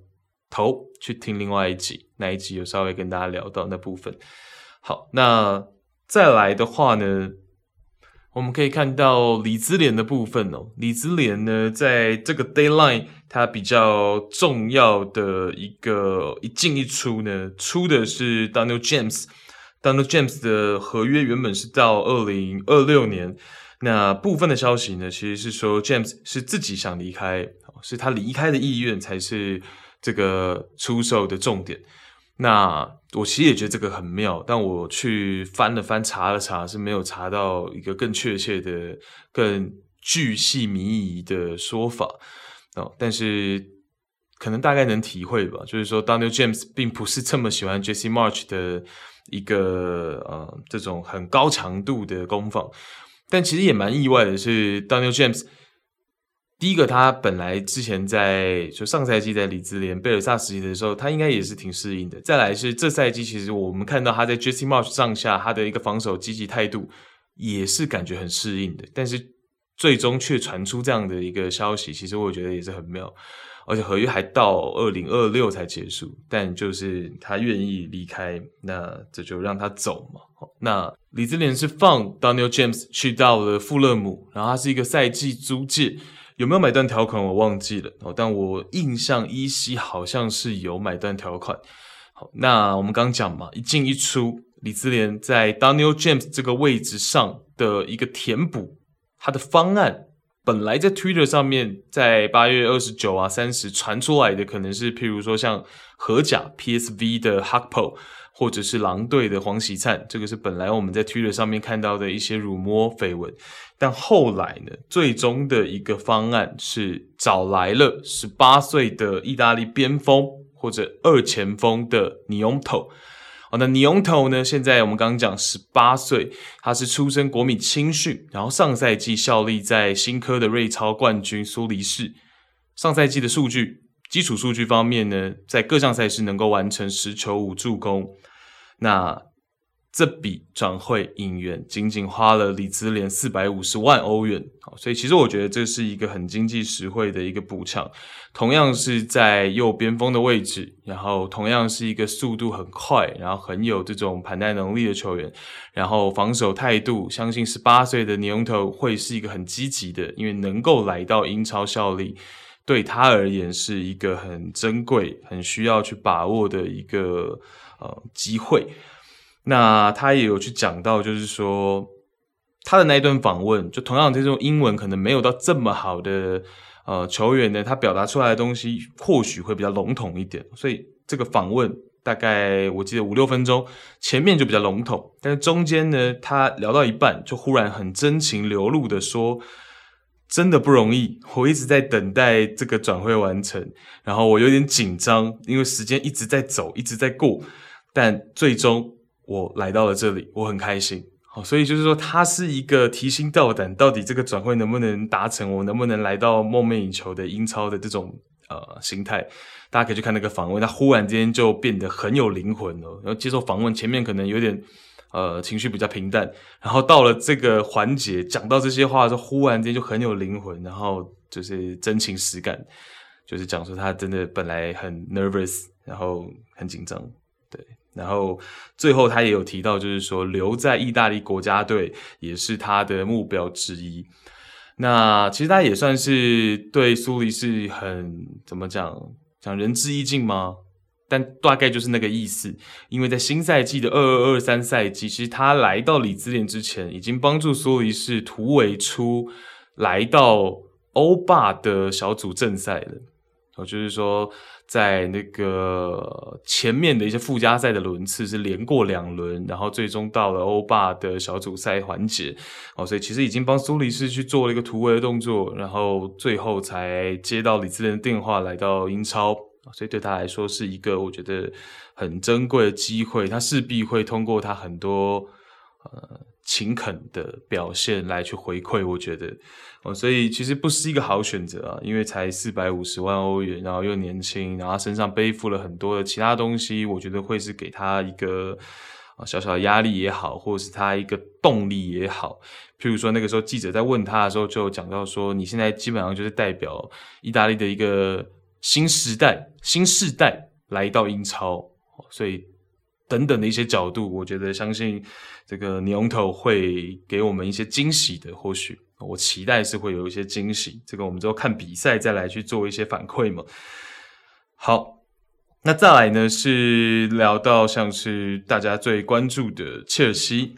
头去听另外一集，那一集有稍微跟大家聊到那部分。好，那再来的话呢，我们可以看到李兹联的部分哦。李兹联呢，在这个 deadline 它比较重要的一个一进一出呢，出的是 Daniel James。Daniel James 的合约原本是到二零二六年。那部分的消息呢，其实是说 James 是自己想离开，是他离开的意愿才是这个出售的重点。那我其实也觉得这个很妙，但我去翻了翻，查了查，是没有查到一个更确切的、更巨细靡遗的说法哦。但是可能大概能体会吧，就是说 Daniel James 并不是这么喜欢 Jesse March 的一个呃这种很高强度的攻防。但其实也蛮意外的是，Daniel James，第一个他本来之前在就上赛季在里兹联贝尔萨时期的时候，他应该也是挺适应的。再来是这赛季，其实我们看到他在 Jesse March 上下他的一个防守积极态度，也是感觉很适应的。但是最终却传出这样的一个消息，其实我觉得也是很妙。而且合约还到二零二六才结束，但就是他愿意离开，那这就让他走嘛。那李兹联是放 Daniel James 去到了富勒姆，然后他是一个赛季租借，有没有买断条款我忘记了哦，但我印象依稀好像是有买断条款。好，那我们刚讲嘛，一进一出，李兹联在 Daniel James 这个位置上的一个填补，他的方案。本来在 Twitter 上面，在八月二十九啊、三十传出来的，可能是譬如说像荷甲 PSV 的 Hakpo，或者是狼队的黄喜灿，这个是本来我们在 Twitter 上面看到的一些辱骂绯闻。但后来呢，最终的一个方案是找来了十八岁的意大利边锋或者二前锋的尼翁托。好。那尼翁托呢？现在我们刚刚讲十八岁，他是出身国米青训，然后上赛季效力在新科的瑞超冠军苏黎世。上赛季的数据，基础数据方面呢，在各项赛事能够完成十球五助攻。那这笔转会引援仅仅花了里兹联四百五十万欧元，所以其实我觉得这是一个很经济实惠的一个补偿。同样是在右边锋的位置，然后同样是一个速度很快，然后很有这种盘带能力的球员，然后防守态度，相信十八岁的尼翁特会是一个很积极的，因为能够来到英超效力，对他而言是一个很珍贵、很需要去把握的一个呃机会。那他也有去讲到，就是说他的那一段访问，就同样这种英文可能没有到这么好的呃球员呢，他表达出来的东西或许会比较笼统一点，所以这个访问大概我记得五六分钟，前面就比较笼统，但是中间呢，他聊到一半就忽然很真情流露的说，真的不容易，我一直在等待这个转会完成，然后我有点紧张，因为时间一直在走，一直在过，但最终我来到了这里，我很开心。好，所以就是说，他是一个提心吊胆，到底这个转会能不能达成，我能不能来到梦寐以求的英超的这种呃心态。大家可以去看那个访问，他忽然之间就变得很有灵魂了。然后接受访问，前面可能有点呃情绪比较平淡，然后到了这个环节讲到这些话的时候，忽然间就很有灵魂，然后就是真情实感，就是讲说他真的本来很 nervous，然后很紧张，然后最后他也有提到，就是说留在意大利国家队也是他的目标之一。那其实他也算是对苏黎世很怎么讲，讲仁至义尽吗？但大概就是那个意思。因为在新赛季的二二二三赛季，其实他来到李兹联之前，已经帮助苏黎世突围出来到欧霸的小组正赛了。哦，就是说。在那个前面的一些附加赛的轮次是连过两轮，然后最终到了欧霸的小组赛环节，哦，所以其实已经帮苏黎世去做了一个突围的动作，然后最后才接到李兹联的电话来到英超，所以对他来说是一个我觉得很珍贵的机会，他势必会通过他很多呃。勤恳的表现来去回馈，我觉得哦，所以其实不是一个好选择啊，因为才四百五十万欧元，然后又年轻，然后身上背负了很多的其他东西，我觉得会是给他一个小小的压力也好，或者是他一个动力也好。譬如说那个时候记者在问他的时候，就讲到说，你现在基本上就是代表意大利的一个新时代、新世代来到英超，所以。等等的一些角度，我觉得相信这个牛头会给我们一些惊喜的。或许我期待是会有一些惊喜。这个我们之后看比赛再来去做一些反馈嘛。好，那再来呢是聊到像是大家最关注的切尔西。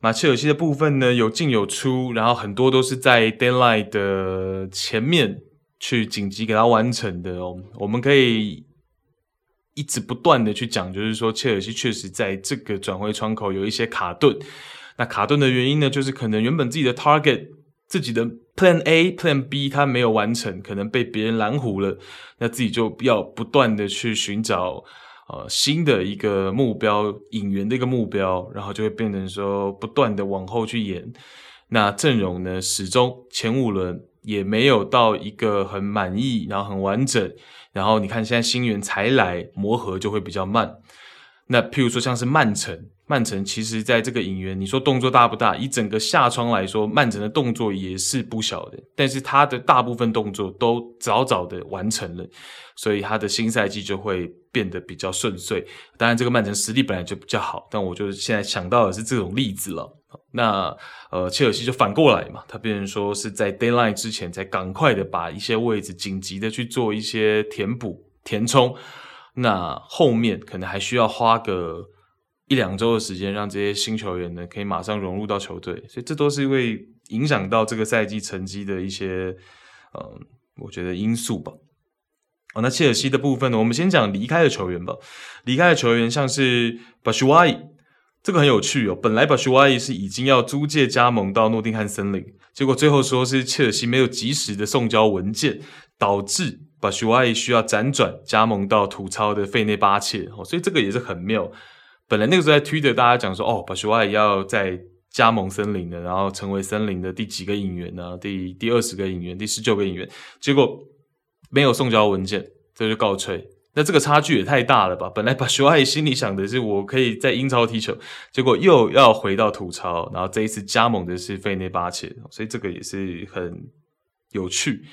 马切尔西的部分呢有进有出，然后很多都是在 deadline 的前面去紧急给它完成的哦。我们可以。一直不断的去讲，就是说切尔西确实在这个转会窗口有一些卡顿。那卡顿的原因呢，就是可能原本自己的 target、自己的 plan A、plan B 它没有完成，可能被别人拦糊了。那自己就要不断的去寻找呃新的一个目标，引援的一个目标，然后就会变成说不断的往后去延。那阵容呢，始终前五轮也没有到一个很满意，然后很完整。然后你看，现在新援才来，磨合就会比较慢。那譬如说像是曼城，曼城其实在这个引援，你说动作大不大？以整个夏窗来说，曼城的动作也是不小的，但是他的大部分动作都早早的完成了，所以他的新赛季就会变得比较顺遂。当然，这个曼城实力本来就比较好，但我就现在想到的是这种例子了。那呃，切尔西就反过来嘛，他变成说是在 deadline 之前才赶快的把一些位置紧急的去做一些填补填充，那后面可能还需要花个一两周的时间，让这些新球员呢可以马上融入到球队，所以这都是因为影响到这个赛季成绩的一些呃，我觉得因素吧。哦，那切尔西的部分呢，我们先讲离开的球员吧，离开的球员像是巴舒瓦伊。这个很有趣哦，本来巴舒瓦伊是已经要租借加盟到诺丁汉森林，结果最后说是切尔西没有及时的送交文件，导致巴舒瓦伊需要辗转加盟到土超的费内巴切哦，所以这个也是很妙。本来那个时候在推特大家讲说，哦，巴舒瓦伊要在加盟森林的，然后成为森林的第几个引援呢？第第二十个引援，第十九个引援，结果没有送交文件，这就告吹。那这个差距也太大了吧！本来巴舒瓦伊心里想的是我可以在英超踢球，结果又要回到土超，然后这一次加盟的是费内巴切，所以这个也是很有趣。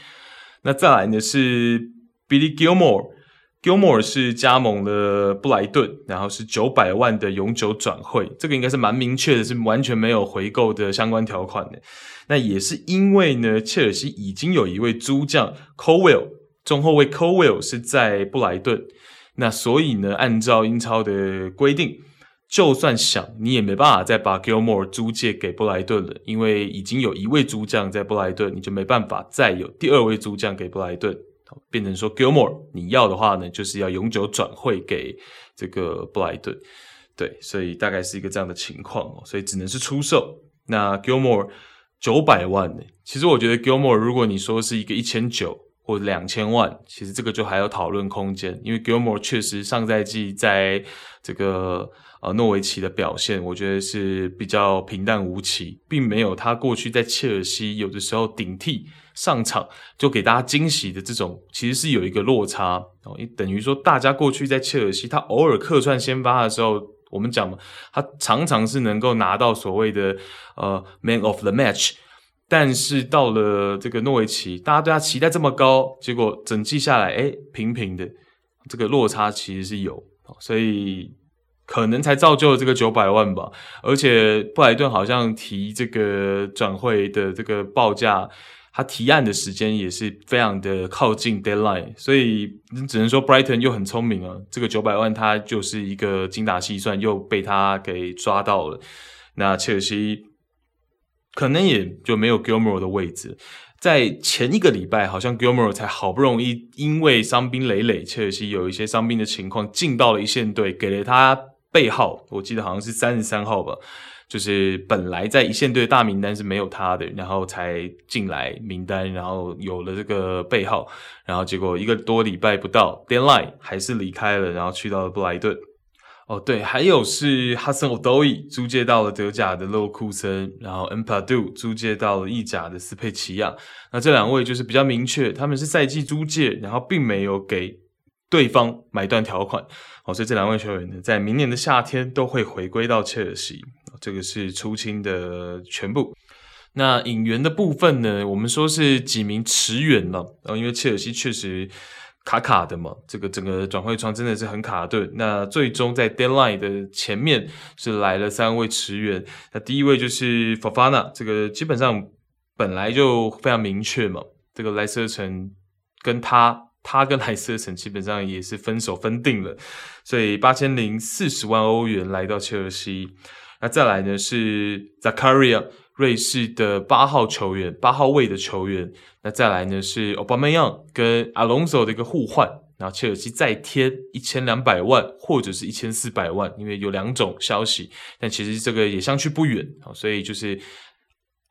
那再来呢是 Billy Gilmore，Gilmore 是加盟了布莱顿，然后是九百万的永久转会，这个应该是蛮明确的，是完全没有回购的相关条款的。那也是因为呢，切尔西已经有一位租将 Colwill 中后卫 Colwell 是在布莱顿，那所以呢，按照英超的规定，就算想你也没办法再把 Gilmore 租借给布莱顿了，因为已经有一位租将在布莱顿，你就没办法再有第二位租将给布莱顿。变成说 Gilmore 你要的话呢，就是要永久转会给这个布莱顿。对，所以大概是一个这样的情况哦，所以只能是出售。那 Gilmore 九百万呢？其实我觉得 Gilmore 如果你说是一个一千九或者两千万，其实这个就还有讨论空间，因为 Gilmore 确实上赛季在这个呃诺维奇的表现，我觉得是比较平淡无奇，并没有他过去在切尔西有的时候顶替上场就给大家惊喜的这种，其实是有一个落差哦，等于说大家过去在切尔西，他偶尔客串先发的时候。我们讲嘛，他常常是能够拿到所谓的呃 Man of the Match，但是到了这个诺维奇，大家对他期待这么高，结果整季下来，诶，平平的，这个落差其实是有，所以可能才造就了这个九百万吧。而且布莱顿好像提这个转会的这个报价。他提案的时间也是非常的靠近 deadline，所以只能说 Brighton 又很聪明啊，这个九百万他就是一个精打细算，又被他给抓到了。那切尔西可能也就没有 Gilmore 的位置，在前一个礼拜，好像 Gilmore 才好不容易因为伤兵累累，切尔西有一些伤兵的情况进到了一线队，给了他背号，我记得好像是三十三号吧。就是本来在一线队的大名单是没有他的，然后才进来名单，然后有了这个背号，然后结果一个多礼拜不到，deadline 还是离开了，然后去到了布莱顿。哦，对，还有是哈森奥多伊租借到了德甲的勒沃库森，然后恩帕杜租借到了意甲的斯佩齐亚。那这两位就是比较明确，他们是赛季租借，然后并没有给对方买断条款。哦，所以这两位球员呢，在明年的夏天都会回归到切尔西。这个是出清的全部。那引援的部分呢？我们说是几名驰援了，然后因为切尔西确实卡卡的嘛，这个整个转会窗真的是很卡顿。那最终在 deadline 的前面是来了三位驰援。那第一位就是 Fofana，这个基本上本来就非常明确嘛。这个莱斯特城跟他，他跟莱斯特城基本上也是分手分定了，所以八千零四十万欧元来到切尔西。那再来呢是 Zakaria，瑞士的八号球员，八号位的球员。那再来呢是 Aubameyang 跟 Alonso 的一个互换，然后切尔西再添一千两百万或者是一千四百万，因为有两种消息，但其实这个也相去不远啊。所以就是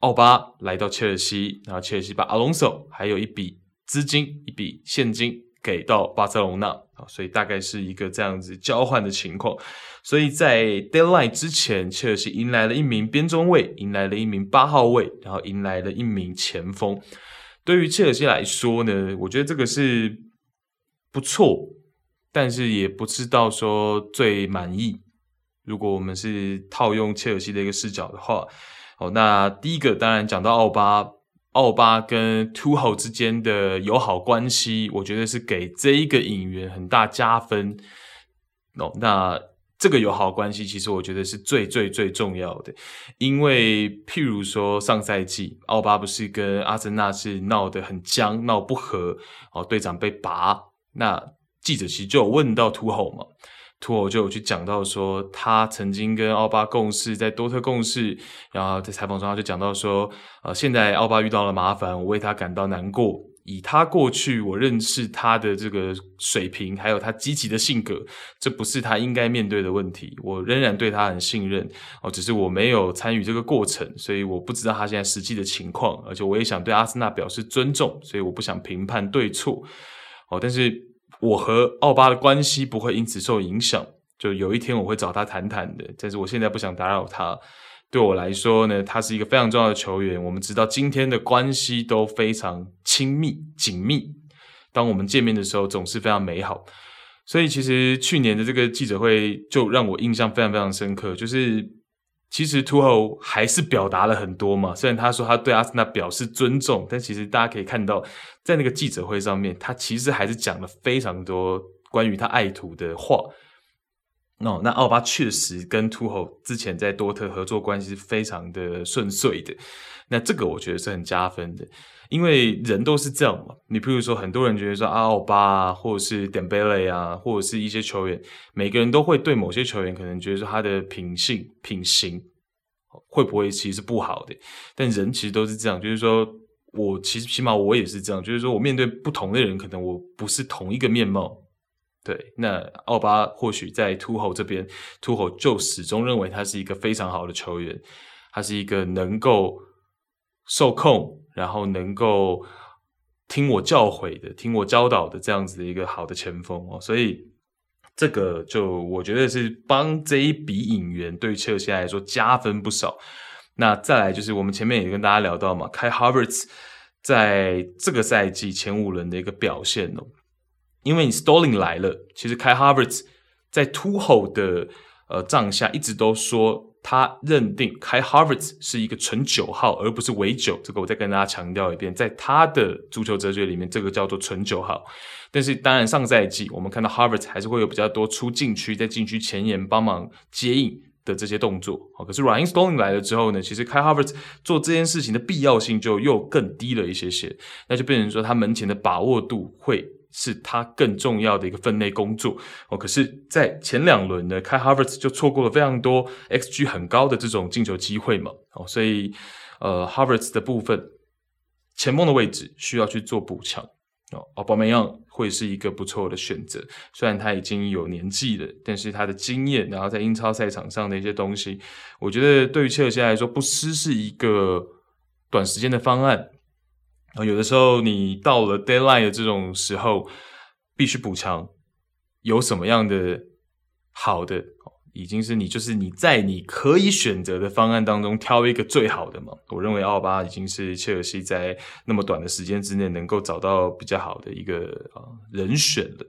奥巴来到切尔西，然后切尔西把 Alonso 还有一笔资金，一笔现金。给到巴塞罗那啊，所以大概是一个这样子交换的情况。所以在 deadline 之前，切尔西迎来了一名边中卫，迎来了一名八号位，然后迎来了一名前锋。对于切尔西来说呢，我觉得这个是不错，但是也不知道说最满意。如果我们是套用切尔西的一个视角的话，哦，那第一个当然讲到奥巴。奥巴跟 two 号之间的友好关系，我觉得是给这一个引援很大加分。哦，那这个友好关系，其实我觉得是最最最重要的，因为譬如说上赛季奥巴不是跟阿森纳是闹得很僵，闹不和，哦，队长被拔，那记者其实就有问到 Tuchel 嘛。图尔就有去讲到说，他曾经跟奥巴共事，在多特共事，然后在采访中他就讲到说，呃，现在奥巴遇到了麻烦，我为他感到难过。以他过去我认识他的这个水平，还有他积极的性格，这不是他应该面对的问题。我仍然对他很信任，哦，只是我没有参与这个过程，所以我不知道他现在实际的情况，而且我也想对阿森纳表示尊重，所以我不想评判对错，哦，但是。我和奥巴的关系不会因此受影响，就有一天我会找他谈谈的。但是我现在不想打扰他。对我来说呢，他是一个非常重要的球员。我们直到今天的关系都非常亲密紧密。当我们见面的时候，总是非常美好。所以其实去年的这个记者会就让我印象非常非常深刻，就是。其实图赫还是表达了很多嘛，虽然他说他对阿森纳表示尊重，但其实大家可以看到，在那个记者会上面，他其实还是讲了非常多关于他爱徒的话。哦，那奥巴确实跟图赫之前在多特合作关系是非常的顺遂的，那这个我觉得是很加分的。因为人都是这样嘛，你譬如说，很多人觉得说阿奥巴啊，或者是典贝雷啊，或者是一些球员，每个人都会对某些球员可能觉得说他的品性、品行会不会其实是不好的？但人其实都是这样，就是说我其实起码我也是这样，就是说我面对不同的人，可能我不是同一个面貌。对，那奥巴或许在秃后这边，秃后就始终认为他是一个非常好的球员，他是一个能够受控，然后能够听我教诲的、听我教导的这样子的一个好的前锋哦，所以这个就我觉得是帮这一笔引援对切尔西来说加分不少。那再来就是我们前面也跟大家聊到嘛，Kai Havertz 在这个赛季前五轮的一个表现哦。因为你 Stalling 来了，其实 Kai Havertz 在 Tuchel 的呃帐下一直都说他认定 Kai Havertz 是一个纯九号，而不是伪九。这个我再跟大家强调一遍，在他的足球哲学里面，这个叫做纯九号。但是当然上赛季我们看到 Havertz 还是会有比较多出禁区，在禁区前沿帮忙接应的这些动作。好，可是 Raheem Sterling 来了之后呢，其实 Kai Havertz 做这件事情的必要性就又更低了一些些，那就变成说他门前的把握度会。是他更重要的一个分内工作哦。可是，在前两轮呢开 Havertz 就错过了非常多 XG 很高的这种进球机会嘛。哦，所以呃，Havertz 的部分前锋的位置需要去做补强哦。奥巴梅扬会是一个不错的选择，虽然他已经有年纪了，但是他的经验，然后在英超赛场上的一些东西，我觉得对于切尔西来说，不失是一个短时间的方案。啊，有的时候你到了 deadline 的这种时候，必须补强，有什么样的好的，已经是你就是你在你可以选择的方案当中挑一个最好的嘛。我认为奥巴已经是切尔西在那么短的时间之内能够找到比较好的一个啊人选了。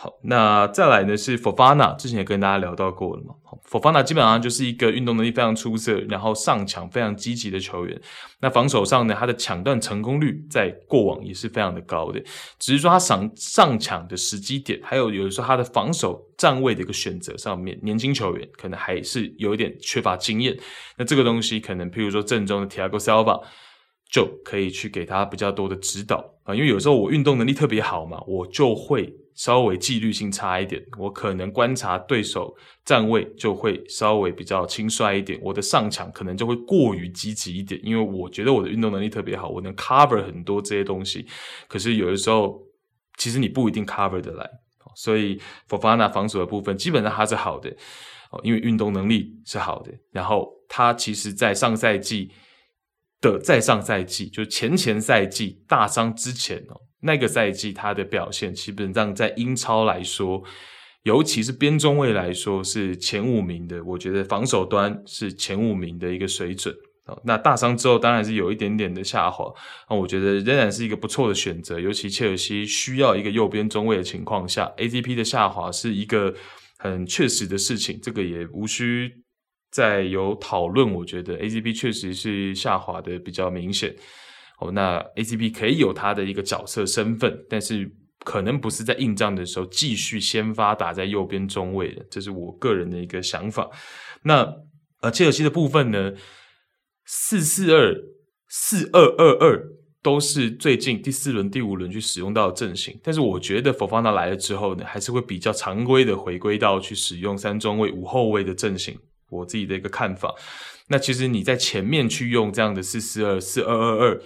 好，那再来呢是 Fofana，之前也跟大家聊到过了嘛。Fofana 基本上就是一个运动能力非常出色，然后上抢非常积极的球员。那防守上呢，他的抢断成功率在过往也是非常的高的。只是说他上上抢的时机点，还有有的时候他的防守站位的一个选择上面，年轻球员可能还是有一点缺乏经验。那这个东西可能，譬如说正中的 Tiago Silva 就可以去给他比较多的指导啊，因为有时候我运动能力特别好嘛，我就会。稍微纪律性差一点，我可能观察对手站位就会稍微比较轻率一点，我的上抢可能就会过于积极一点，因为我觉得我的运动能力特别好，我能 cover 很多这些东西。可是有的时候，其实你不一定 cover 得来，所以 Fofana 防守的部分基本上它是好的，哦因为运动能力是好的。然后他其实在上赛季的在上赛季，就前前赛季大伤之前哦。那个赛季他的表现基本上在英超来说，尤其是边中卫来说是前五名的。我觉得防守端是前五名的一个水准。那大伤之后当然是有一点点的下滑。那我觉得仍然是一个不错的选择，尤其切尔西需要一个右边中卫的情况下，AZP 的下滑是一个很确实的事情。这个也无需在有讨论。我觉得 AZP 确实是下滑的比较明显。哦，那 ACP 可以有他的一个角色身份，但是可能不是在硬仗的时候继续先发打在右边中卫的，这是我个人的一个想法。那呃，切尔西的部分呢，四四二、四二二二都是最近第四轮、第五轮去使用到的阵型，但是我觉得 Fofana 来了之后呢，还是会比较常规的回归到去使用三中卫、五后卫的阵型，我自己的一个看法。那其实你在前面去用这样的四四二、四二二二。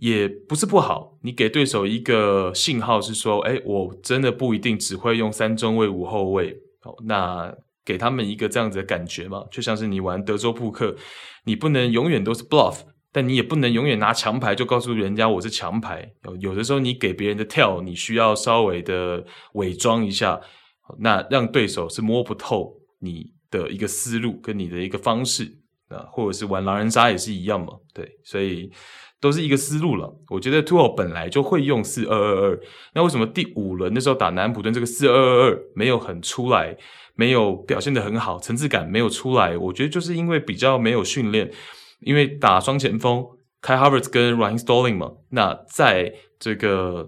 也不是不好，你给对手一个信号是说，诶，我真的不一定只会用三中卫五后卫，哦，那给他们一个这样子的感觉嘛，就像是你玩德州扑克，你不能永远都是 bluff，但你也不能永远拿强牌就告诉人家我是强牌，有的时候你给别人的 tell，你需要稍微的伪装一下，那让对手是摸不透你的一个思路跟你的一个方式啊，或者是玩狼人杀也是一样嘛，对，所以。都是一个思路了。我觉得 Tuchel 本来就会用四二二二，那为什么第五轮的时候打南普顿这个四二二二没有很出来，没有表现得很好，层次感没有出来？我觉得就是因为比较没有训练，因为打双前锋开 Harvard 跟 Ryan Stalling 嘛，那在这个。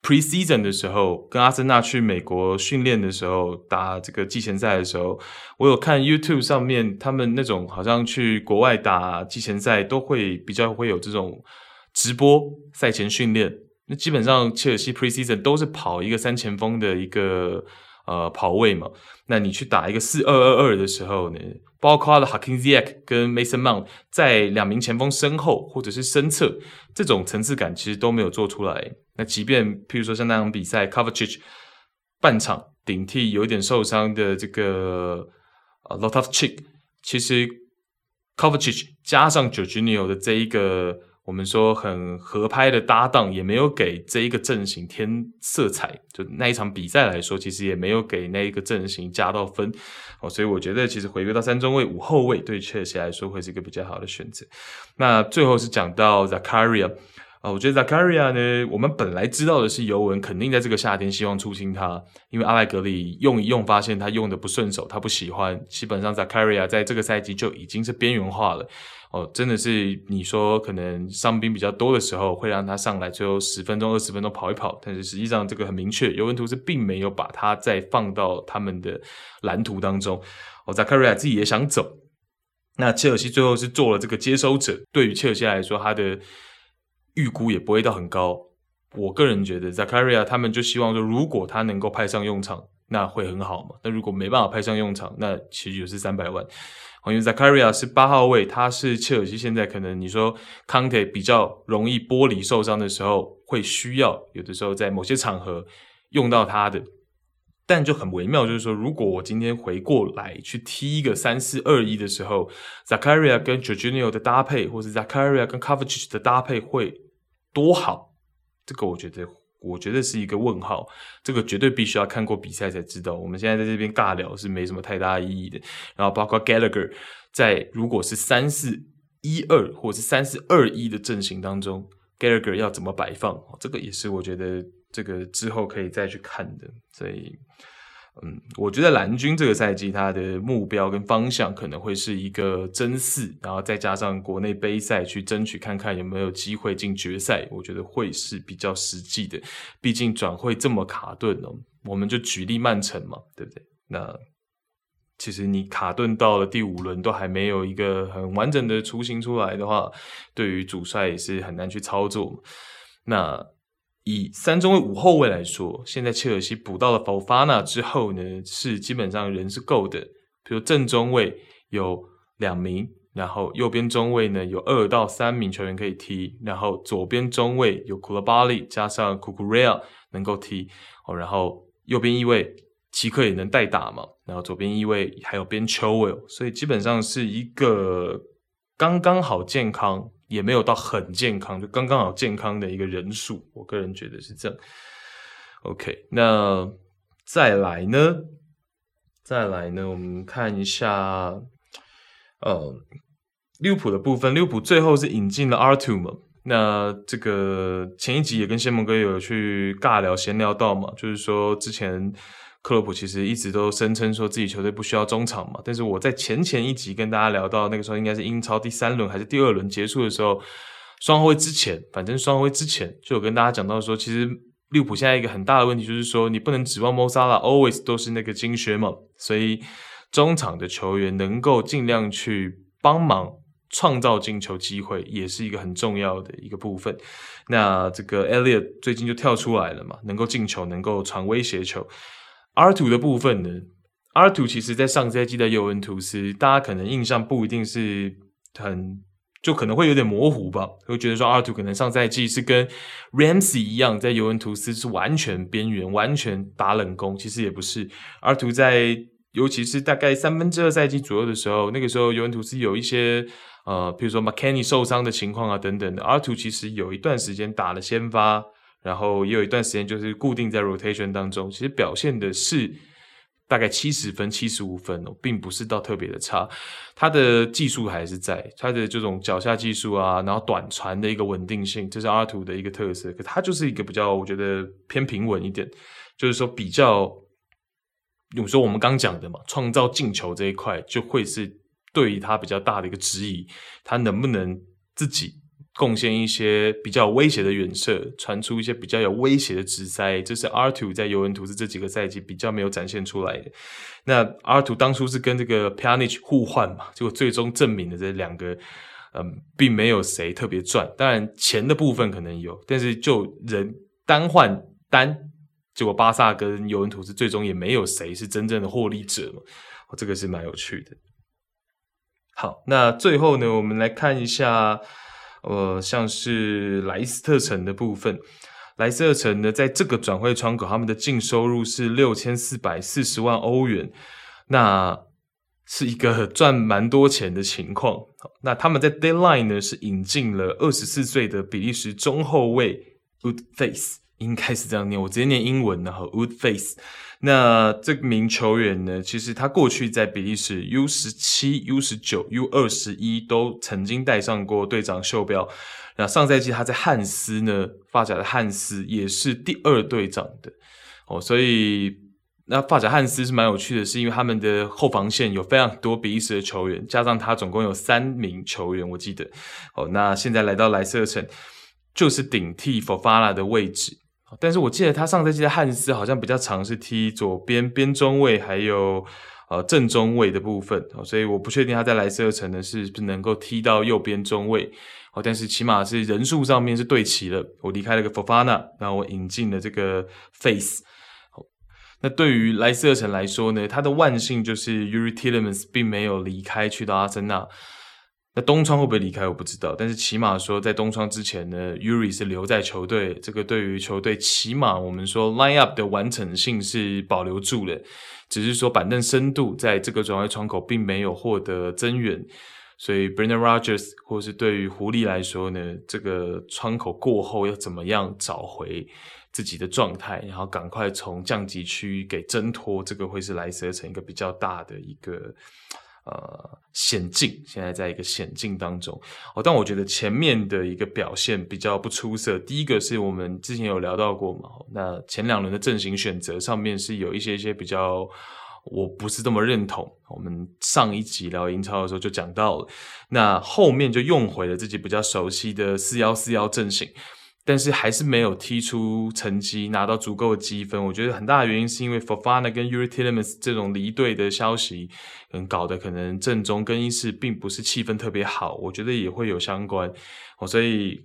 Pre-season 的时候，跟阿森纳去美国训练的时候，打这个季前赛的时候，我有看 YouTube 上面他们那种好像去国外打季前赛都会比较会有这种直播赛前训练。那基本上切尔西 Pre-season 都是跑一个三前锋的一个呃跑位嘛。那你去打一个四二二二的时候呢，包括了 Hakim Ziyech 跟 Mason Mount 在两名前锋身后或者是身侧，这种层次感其实都没有做出来。那即便譬如说像那场比赛，Kovacic 半场顶替有点受伤的这个呃 Loftus-Cheek，其实 Kovacic 加上 Jorginho 的这一个。我们说很合拍的搭档，也没有给这一个阵型添色彩。就那一场比赛来说，其实也没有给那一个阵型加到分。哦，所以我觉得其实回归到三中卫、五后卫，对切尔西来说会是一个比较好的选择。那最后是讲到 Zakaria 啊，我觉得 Zakaria 呢，我们本来知道的是尤文肯定在这个夏天希望出清他，因为阿莱格里用一用发现他用的不顺手，他不喜欢。基本上 Zakaria 在这个赛季就已经是边缘化了。哦，真的是你说可能伤兵比较多的时候会让他上来，最后十分钟、二十分钟跑一跑。但是实际上这个很明确，尤文图斯并没有把他再放到他们的蓝图当中。哦，，Zakaria 自己也想走，那切尔西最后是做了这个接收者。对于切尔西来说，他的预估也不会到很高。我个人觉得，Zakaria 他们就希望说，如果他能够派上用场，那会很好嘛。那如果没办法派上用场，那其实就是三百万。因为 Zakaria 是八号位，他是切尔西现在可能你说 Kante 比较容易玻璃受伤的时候，会需要有的时候在某些场合用到他的，但就很微妙，就是说如果我今天回过来去踢一个三四二一的时候，Zakaria 跟 Jorginho 的搭配，或是 Zakaria 跟 Kovacic 的搭配会多好？这个我觉得。我觉得是一个问号，这个绝对必须要看过比赛才知道。我们现在在这边尬聊是没什么太大意义的。然后包括 Gallagher 在如果是三四一二或者是三四二一的阵型当中，Gallagher 要怎么摆放？这个也是我觉得这个之后可以再去看的。所以。嗯，我觉得蓝军这个赛季他的目标跟方向可能会是一个争四，然后再加上国内杯赛去争取看看有没有机会进决赛，我觉得会是比较实际的。毕竟转会这么卡顿哦，我们就举例曼城嘛，对不对？那其实你卡顿到了第五轮都还没有一个很完整的雏形出来的话，对于主帅也是很难去操作。那。以三中卫五后卫来说，现在切尔西补到了 Fofana 之后呢，是基本上人是够的。比如正中卫有两名，然后右边中卫呢有二到三名球员可以踢，然后左边中卫有 Koulibaly 加上 Cucurella 能够踢哦，然后右边翼卫齐克也能代打嘛，然后左边翼卫还有边丘维，所以基本上是一个刚刚好健康。也没有到很健康，就刚刚好健康的一个人数，我个人觉得是这样。OK，那再来呢？再来呢？我们看一下，呃，利物浦的部分，利物浦最后是引进了 R2 嘛？那这个前一集也跟仙盟哥有去尬聊闲聊到嘛，就是说之前。克洛普其实一直都声称说自己球队不需要中场嘛，但是我在前前一集跟大家聊到那个时候，应该是英超第三轮还是第二轮结束的时候，双后卫之前，反正双后卫之前就有跟大家讲到说，其实利物浦现在一个很大的问题就是说，你不能指望 Mosala always 都是那个金靴嘛，所以中场的球员能够尽量去帮忙创造进球机会，也是一个很重要的一个部分。那这个 Elliot 最近就跳出来了嘛，能够进球，能够传威胁球。R two 的部分呢，R two 其实在上赛季的尤文图斯，大家可能印象不一定是很，就可能会有点模糊吧，会觉得说 R two 可能上赛季是跟 Ramsey 一样，在尤文图斯是完全边缘，完全打冷宫。其实也不是，R2 在尤其是大概三分之二赛季左右的时候，那个时候尤文图斯有一些呃，比如说 McKenny 受伤的情况啊等等的，R2 其实有一段时间打了先发。然后也有一段时间就是固定在 rotation 当中，其实表现的是大概七十分、七十五分哦，并不是到特别的差。他的技术还是在，他的这种脚下技术啊，然后短传的一个稳定性，这是 R2 的一个特色。可他就是一个比较，我觉得偏平稳一点，就是说比较，有时候我们刚讲的嘛，创造进球这一块就会是对于他比较大的一个质疑，他能不能自己。贡献一些比较威胁的远射，传出一些比较有威胁的直塞，这是 R2 在尤文图斯这几个赛季比较没有展现出来的。那 R2 当初是跟这个 p i a n i c 互换嘛，结果最终证明了这两个，嗯，并没有谁特别赚。当然钱的部分可能有，但是就人单换单结果巴萨跟尤文图斯最终也没有谁是真正的获利者嘛，哦，这个是蛮有趣的。好，那最后呢，我们来看一下，呃，像是莱斯特城的部分。莱斯特城呢，在这个转会窗口，他们的净收入是六千四百四十万欧元，那是一个 赚蛮多钱的情况。那他们在 deadline 呢，是引进了二十四岁的比利时中后卫 Woodface，应该是这样念，我直接念英文，然后 Woodface。那这名球员呢，其实他过去在比利时 U 十七、U 十九、U 二十一都曾经戴上过队长袖标。那上赛季他在汉斯呢，发甲的汉斯也是第二队长的哦，所以那发甲汉斯是蛮有趣的，是因为他们的后防线有非常多比利时的球员，加上他总共有三名球员，我记得哦。那现在来到莱斯特城，就是顶替 Fofana 的位置。但是我记得他上赛季的汉斯好像比较常是踢左边边中卫，还有呃正中卫的部分，所以我不确定他在莱斯特城呢是不是能够踢到右边中卫。哦，但是起码是人数上面是对齐了。我离开了个 Fofana，然后我引进了这个 Face。那对于莱斯特城来说呢，他的万幸就是 Uri t i l e m a n s 并没有离开去到阿森纳。那冬窗会不会离开我不知道，但是起码说在东窗之前呢，Yuri 是留在球队，这个对于球队起码我们说 line up 的完整性是保留住了，只是说板凳深度在这个转会窗口并没有获得增援，所以 Brendan Rogers 或是对于狐狸来说呢，这个窗口过后要怎么样找回自己的状态，然后赶快从降级区给挣脱，这个会是莱斯特城一个比较大的一个。呃，险境现在在一个险境当中哦，但我觉得前面的一个表现比较不出色。第一个是我们之前有聊到过嘛，那前两轮的阵型选择上面是有一些一些比较，我不是这么认同。我们上一集聊英超的时候就讲到了，那后面就用回了自己比较熟悉的四幺四幺阵型。但是还是没有踢出成绩，拿到足够的积分。我觉得很大的原因是因为 Fofana 跟 Uri t i l e m a n s 这种离队的消息，嗯，搞得可能阵中更衣室并不是气氛特别好。我觉得也会有相关。哦，所以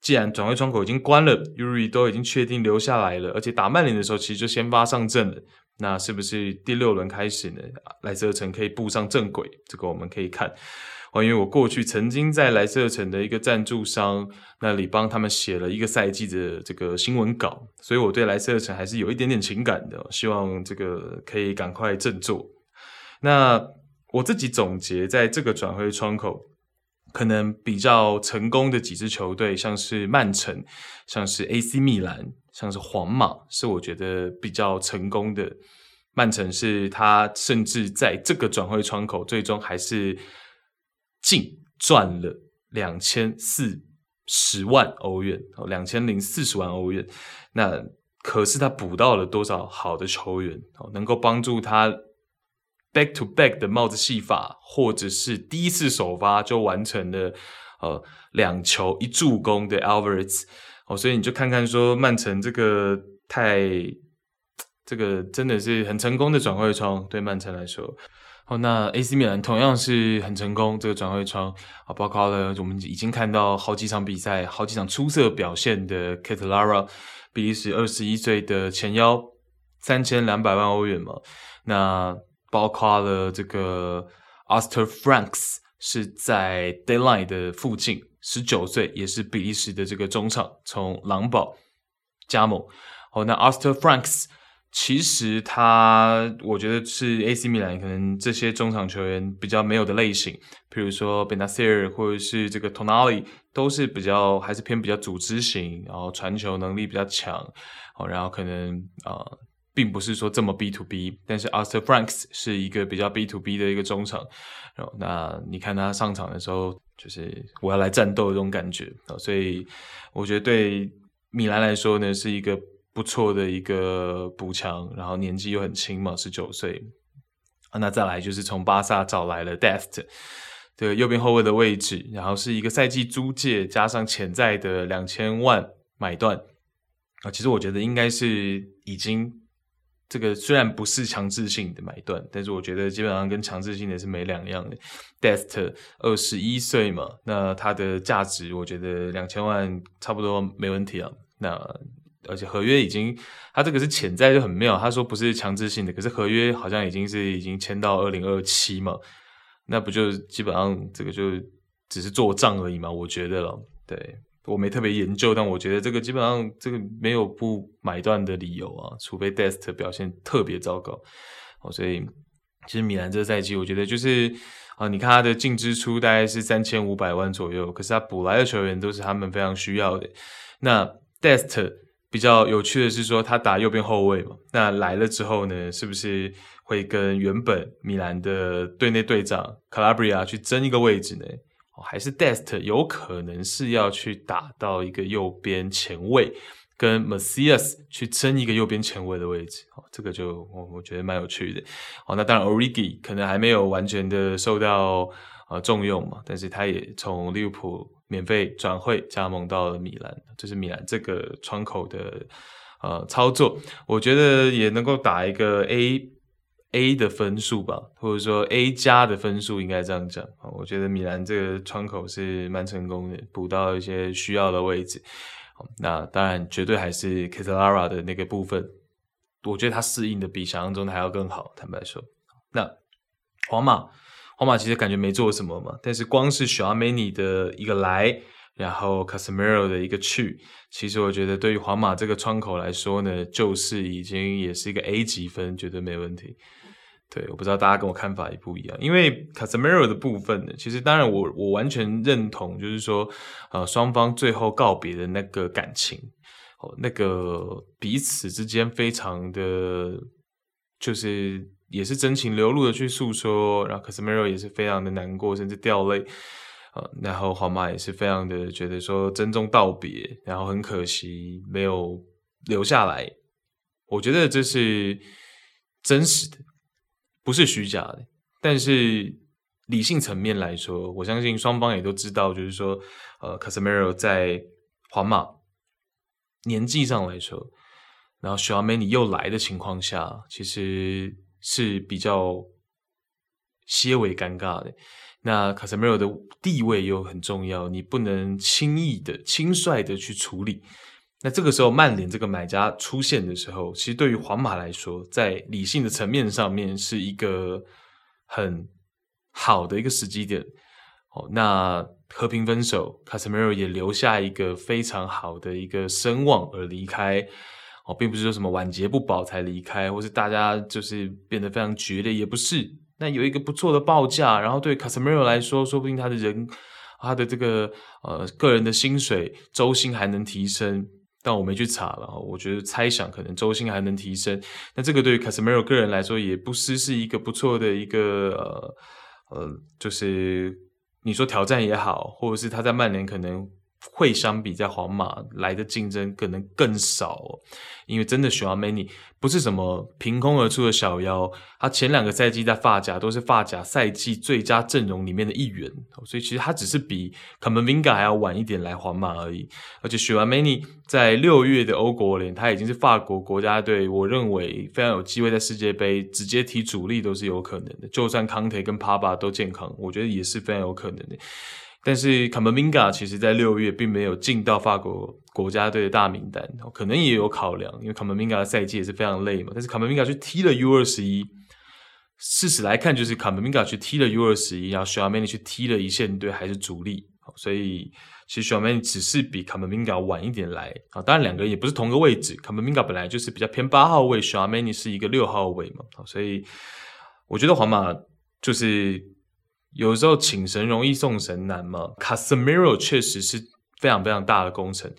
既然转会窗口已经关了，Uri 都已经确定留下来了，而且打曼联的时候其实就先发上阵了。那是不是第六轮开始呢？莱斯特城可以步上正轨？这个我们可以看。哦，因为我过去曾经在莱斯特城的一个赞助商那里帮他们写了一个赛季的这个新闻稿，所以我对莱斯特城还是有一点点情感的。希望这个可以赶快振作。那我自己总结，在这个转会窗口，可能比较成功的几支球队，像是曼城，像是 AC 米兰，像是皇马，是我觉得比较成功的。曼城是他甚至在这个转会窗口，最终还是。净赚了两千四十万欧元哦，两千零四十万欧元。那可是他补到了多少好的球员哦，能够帮助他 back to back 的帽子戏法，或者是第一次首发就完成了呃两球一助攻的 Alvarez 哦，所以你就看看说曼城这个太这个真的是很成功的转会窗，对曼城来说。哦，那 AC 米兰同样是很成功，这个转会窗啊，包括了我们已经看到好几场比赛、好几场出色表现的 Ketelaere，比利时二十一岁的前腰，三千两百万欧元嘛。那包括了这个 Aster Franks 是在 Deadline 的附近，十九岁，也是比利时的这个中场，从狼堡加盟。哦，那 Aster Franks。其实他，我觉得是 AC 米兰可能这些中场球员比较没有的类型，比如说 Bennacer 或者是这个 Tonali 都是比较还是偏比较组织型，然后传球能力比较强，哦，然后可能啊、并不是说这么 B to B，但是 Oscar Franks 是一个比较 B to B 的一个中场，然后那你看他上场的时候，就是我要来战斗的这种感觉，所以我觉得对米兰来说呢，是一个。不错的一个补强，然后年纪又很轻嘛，十九岁。那再来就是从巴萨找来了 Dest 的右边后卫的位置，然后是一个赛季租借加上潜在的两千万买断啊。其实我觉得应该是已经这个虽然不是强制性的买断，但是我觉得基本上跟强制性的是没两样的。Dest 二十一岁嘛，那它的价值我觉得两千万差不多没问题啊。那而且合约已经，他这个是潜在就很妙，他说不是强制性的，可是合约好像已经是已经签到二零二七嘛，那不就基本上这个就只是做账而已嘛？我觉得了，对，我没特别研究，但我觉得这个基本上这个没有不买断的理由啊，除非 Dest 表现特别糟糕，哦，所以其实米兰这个赛季我觉得就是啊，你看他的净支出大概是三千五百万左右，可是他补来的球员都是他们非常需要的，那 Dest。比较有趣的是说，他打右边后卫嘛，那来了之后呢，是不是会跟原本米兰的队内队长卡拉布里亚去争一个位置呢？还是 Dest 有可能是要去打到一个右边前卫，跟 Macias 去争一个右边前卫的位置？哦，这个就我我觉得蛮有趣的。哦，那当然 Origi 可能还没有完全的受到呃重用嘛，但是他也从利物浦。免费转会加盟到了米兰，就是米兰这个窗口的呃操作，我觉得也能够打一个 A A 的分数吧，或者说 A 加的分数，应该这样讲。我觉得米兰这个窗口是蛮成功的，补到一些需要的位置。那当然，绝对还是 c a t a l a r a 的那个部分，我觉得他适应的比想象中的还要更好。坦白说，那皇马。皇马其实感觉没做什么嘛，但是光是 Tchouaméni 的一个来，然后 Casemiro 的一个去，其实我觉得对于皇马这个窗口来说呢，就是已经也是一个 A 级分，绝对没问题。对，我不知道大家跟我看法也不一样，因为 Casemiro 的部分呢，其实当然我我完全认同，就是说呃双方最后告别的那个感情，哦，那个彼此之间非常的，就是。也是真情流露的去诉说，然后 Casemiro 也是非常的难过，甚至掉泪，呃，然后皇马也是非常的觉得说珍重道别，然后很可惜没有留下来。我觉得这是真实的，不是虚假的。但是理性层面来说，我相信双方也都知道，就是说，呃，Casemiro 在皇马年纪上来说，然后 Tchouaméni 又来的情况下，其实。是比较些微尴尬的。那卡塞米罗的地位又很重要，你不能轻易的、轻率的去处理。那这个时候，曼联这个买家出现的时候，其实对于皇马来说，在理性的层面上面是一个很好的一个时机点。哦，那和平分手，卡塞米罗也留下一个非常好的一个声望而离开。并不是说什么晚节不保才离开，或是大家就是变得非常决裂，也不是。那有一个不错的报价，然后对卡塞米罗来说，说不定他的人，他的这个呃个人的薪水周薪还能提升。但我没去查了，我觉得猜想可能周薪还能提升。那这个对于卡塞米罗个人来说，也不失是一个不错的一个呃呃，就是你说挑战也好，或者是他在曼联可能。会相比在皇马来的竞争可能更少，因为真的许阿梅尼不是什么凭空而出的小妖，他前两个赛季在法甲都是法甲赛季最佳阵容里面的一员，所以其实他只是比卡门宾加还要晚一点来皇马而已。而且许阿梅尼在六月的欧国联，他已经是法国国家队，我认为非常有机会在世界杯直接踢主力都是有可能的，就算康特跟帕巴都健康，我觉得也是非常有可能的。但是卡门宾加其实在六月并没有进到法国国家队的大名单，可能也有考量，因为卡门宾加的赛季也是非常累嘛。但是卡门宾加去踢了 U 二十一，事实来看就是卡门宾加去踢了 U 二十一，然后小阿梅尼去踢了一线队还是主力，所以其实小阿梅尼只是比卡门宾加晚一点来啊。当然两个人也不是同个位置，卡门宾加本来就是比较偏八号位，小阿梅尼是一个六号位嘛，所以我觉得皇马就是。有时候请神容易送神难嘛，Casemiro 确实是非常非常大的工程。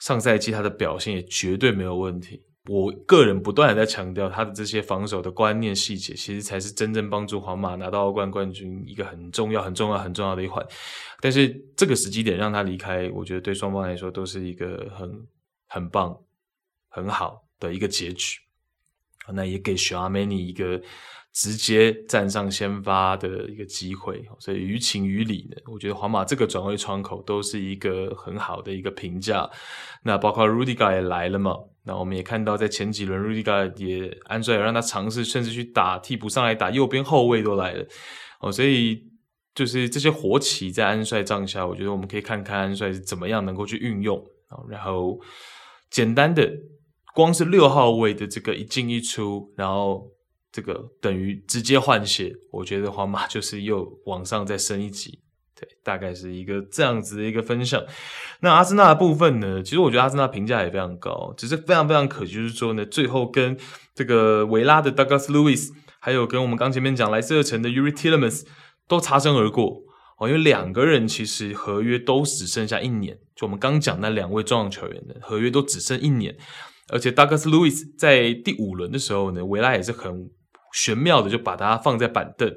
上赛季他的表现也绝对没有问题。我个人不断的在强调他的这些防守的观念细节，其实才是真正帮助皇马拿到欧冠冠军一个很重要、很重要、很重要的一环。但是这个时机点让他离开，我觉得对双方来说都是一个很很棒、很好的一个结局。那也给 Tchouaméni 一个。直接站上先发的一个机会，所以于情于理呢，我觉得皇马这个转会窗口都是一个很好的一个评价。那包括 Rudiger 也来了嘛，那我们也看到在前几轮 Rudiger 也安帅也让他尝试，甚至去打替补上来打右边后卫都来了。哦，所以就是这些活棋在安帅帐下，我觉得我们可以看看安帅是怎么样能够去运用啊。然后。简单的，光是六号位的这个一进一出，然后这个等于直接换血，我觉得皇马就是又往上再升一级。对，大概是一个这样子的一个分享。那阿森纳的部分呢？其实我觉得阿森纳评价也非常高，只是非常非常可惜，就是说呢，最后跟这个维拉的 Douglas Lewis，还有跟我们刚前面讲莱斯特城的 Uri t i l e m a n s 都擦身而过哦，因为两个人其实合约都只剩下一年，就我们刚讲那两位重要球员的合约都只剩一年，而且 Douglas Luiz 在第五轮的时候呢，维拉也是很玄妙的就把他放在板凳。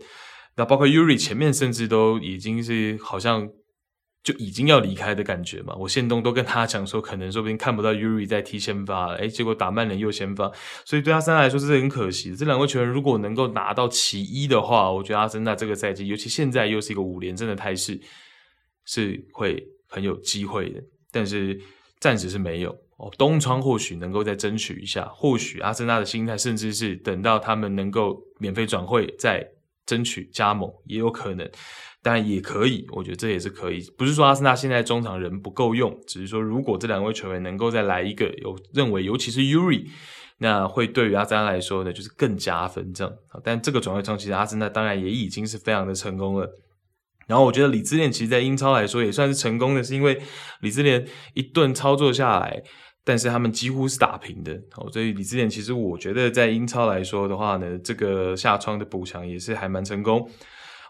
那包括 Yuri 前面甚至都已经是好像就已经要离开的感觉嘛，我现东都跟他讲说，可能说不定看不到 Yuri 在踢先发了，诶，结果打曼联又先发，所以对阿森纳来说是很可惜。这两位球员如果能够拿到其一的话，我觉得阿森纳这个赛季，尤其现在又是一个五连胜的态势，是会很有机会的。但是暂时是没有哦，东窗或许能够再争取一下，或许阿森纳的心态，甚至是等到他们能够免费转会再。争取加盟也有可能，当然也可以，我觉得这也是可以。不是说阿森纳现在中场人不够用，只是说如果这两位球员能够再来一个，有认为尤其是 Yuri，那会对于阿森纳来说呢，就是更加分这样。但这个转会窗其实阿森纳当然也已经是非常的成功了。然后我觉得李智联其实，在英超来说也算是成功的，是因为李智联一顿操作下来。但是他们几乎是打平的哦，所以李智联其实我觉得在英超来说的话呢，这个下窗的补强也是还蛮成功。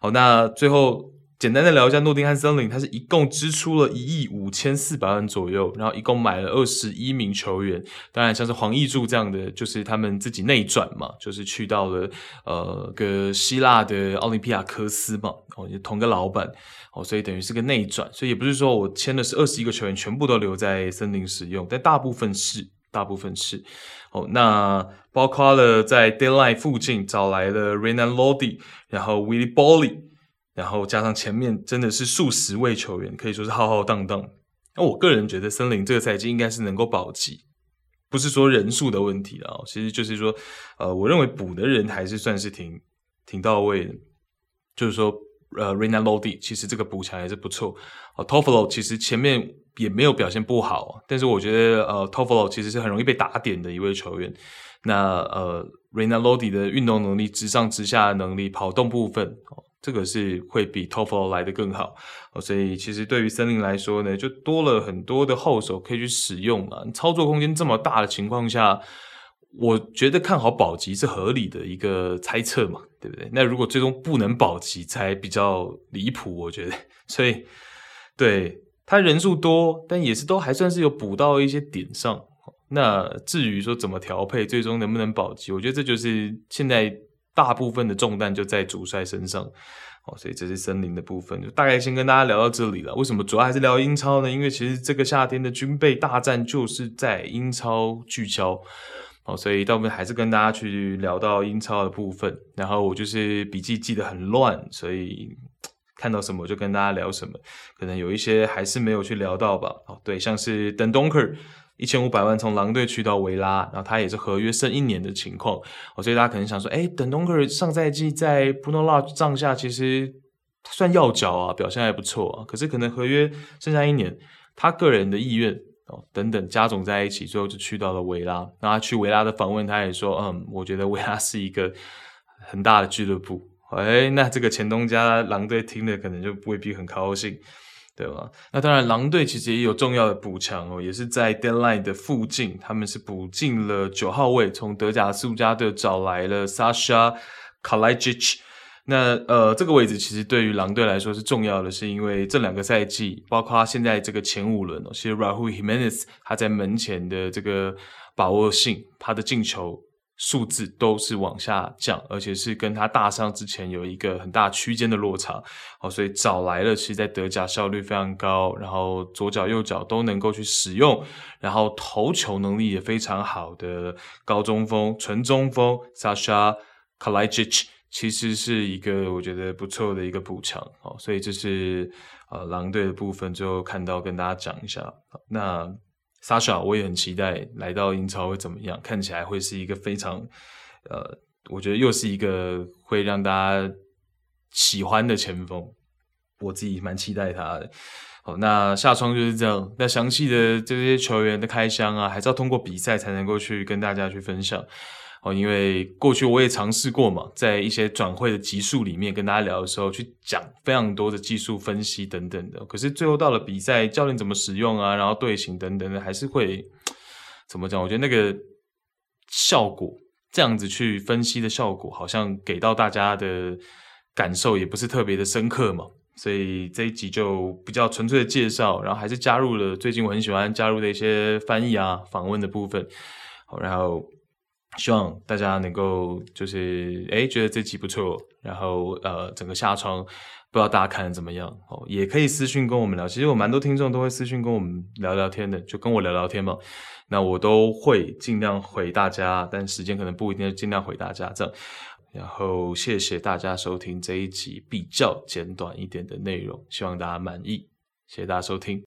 好，那最后简单的聊一下诺丁汉森林，他是一共支出了一亿五千四百万左右，然后一共买了二十一名球员，当然像是黄义柱这样的，就是他们自己内转嘛，就是去到了呃个希腊的奥林匹亚科斯嘛，哦，就同个老板。哦，所以等于是个内转，所以也不是说我签的是二十一个球员全部都留在森林使用，但大部分是，大部分是。哦，那包括了在 deadline 附近找来了 Renan Lodi，然后 Willie b o l l y 然后加上前面真的是数十位球员，可以说是浩浩荡荡。那我个人觉得森林这个赛季应该是能够保级，不是说人数的问题啊，其实就是说，呃，我认为补的人还是算是挺挺到位的，就是说。呃 r e n a Lodi 其实这个补强也是不错。呃，Toffolo 其实前面也没有表现不好，但是我觉得呃，Tofolo 其实是很容易被打点的一位球员。那呃 r e n a Lodi 的运动能力、直上直下的能力、跑动部分，哦，这个是会比 Tofolo 来得更好。哦，所以其实对于森林来说呢，就多了很多的后手可以去使用了。操作空间这么大的情况下。我觉得看好保级是合理的一个猜测嘛，对不对？那如果最终不能保级，才比较离谱，我觉得。所以，对，他人数多，但也是都还算是有补到一些点上。那至于说怎么调配，最终能不能保级，我觉得这就是现在大部分的重担就在主帅身上。哦，所以这是森林的部分，就大概先跟大家聊到这里了。为什么主要还是聊英超呢？因为其实这个夏天的军备大战就是在英超聚焦。哦，所以到后面还是跟大家去聊到英超的部分，然后我就是笔记记得很乱，所以看到什么我就跟大家聊什么，可能有一些还是没有去聊到吧。哦，对，像是邓东克尔一千五百万从狼队去到维拉，然后他也是合约剩一年的情况。哦，所以大家可能想说，诶，邓东克尔上赛季在 Bruno Lage 帐下其实算要角啊，表现还不错啊，可是可能合约剩下一年，他个人的意愿。哦，等等加总在一起，最后就去到了维拉。那他去维拉的访问，他也说：“嗯，我觉得维拉是一个很大的俱乐部。”哎，那这个前东家狼队听了可能就未必很高兴，对吧？那当然，狼队其实也有重要的补强哦，也是在 deadline 的附近，他们是补进了九号位，从德甲苏加队找来了 Sasha Kalajic。那呃，这个位置其实对于狼队来说是重要的，是因为这两个赛季，包括现在这个前五轮哦，其实 Raul Jimenez 他在门前的这个把握性，他的进球数字都是往下降，而且是跟他大伤之前有一个很大区间的落差。哦，所以找来了，其实在德甲效率非常高，然后左脚右脚都能够去使用，然后头球能力也非常好的高中锋、纯中锋 Sasha Kalajdzic 其实是一个我觉得不错的一个补偿，哦，所以这是呃狼队的部分，最后看到跟大家讲一下。那 Sasha 我也很期待来到英超会怎么样，看起来会是一个非常呃，我觉得又是一个会让大家喜欢的前锋，我自己蛮期待他的。好，那下窗就是这样。那详细的这些球员的开箱啊，还是要通过比赛才能够去跟大家去分享。哦，因为过去我也尝试过嘛，在一些转会的集数里面跟大家聊的时候，去讲非常多的技术分析等等的。可是最后到了比赛，教练怎么使用啊，然后队形等等的，还是会怎么讲？我觉得那个效果，这样子去分析的效果，好像给到大家的感受也不是特别的深刻嘛。所以这一集就比较纯粹的介绍，然后还是加入了最近我很喜欢加入的一些翻译啊、访问的部分。好，然后希望大家能够就是诶觉得这集不错，然后呃整个下窗不知道大家看的怎么样哦，也可以私信跟我们聊。其实有蛮多听众都会私信跟我们聊聊天的，就跟我聊聊天嘛。那我都会尽量回大家，但时间可能不一定，尽量回大家这样。然后谢谢大家收听这一集比较简短一点的内容，希望大家满意。谢谢大家收听。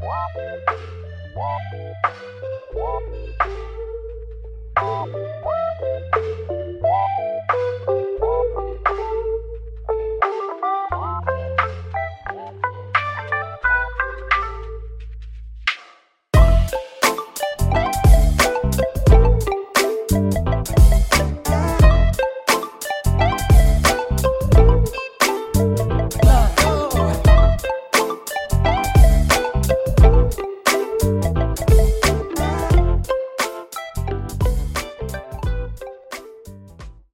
Thank you.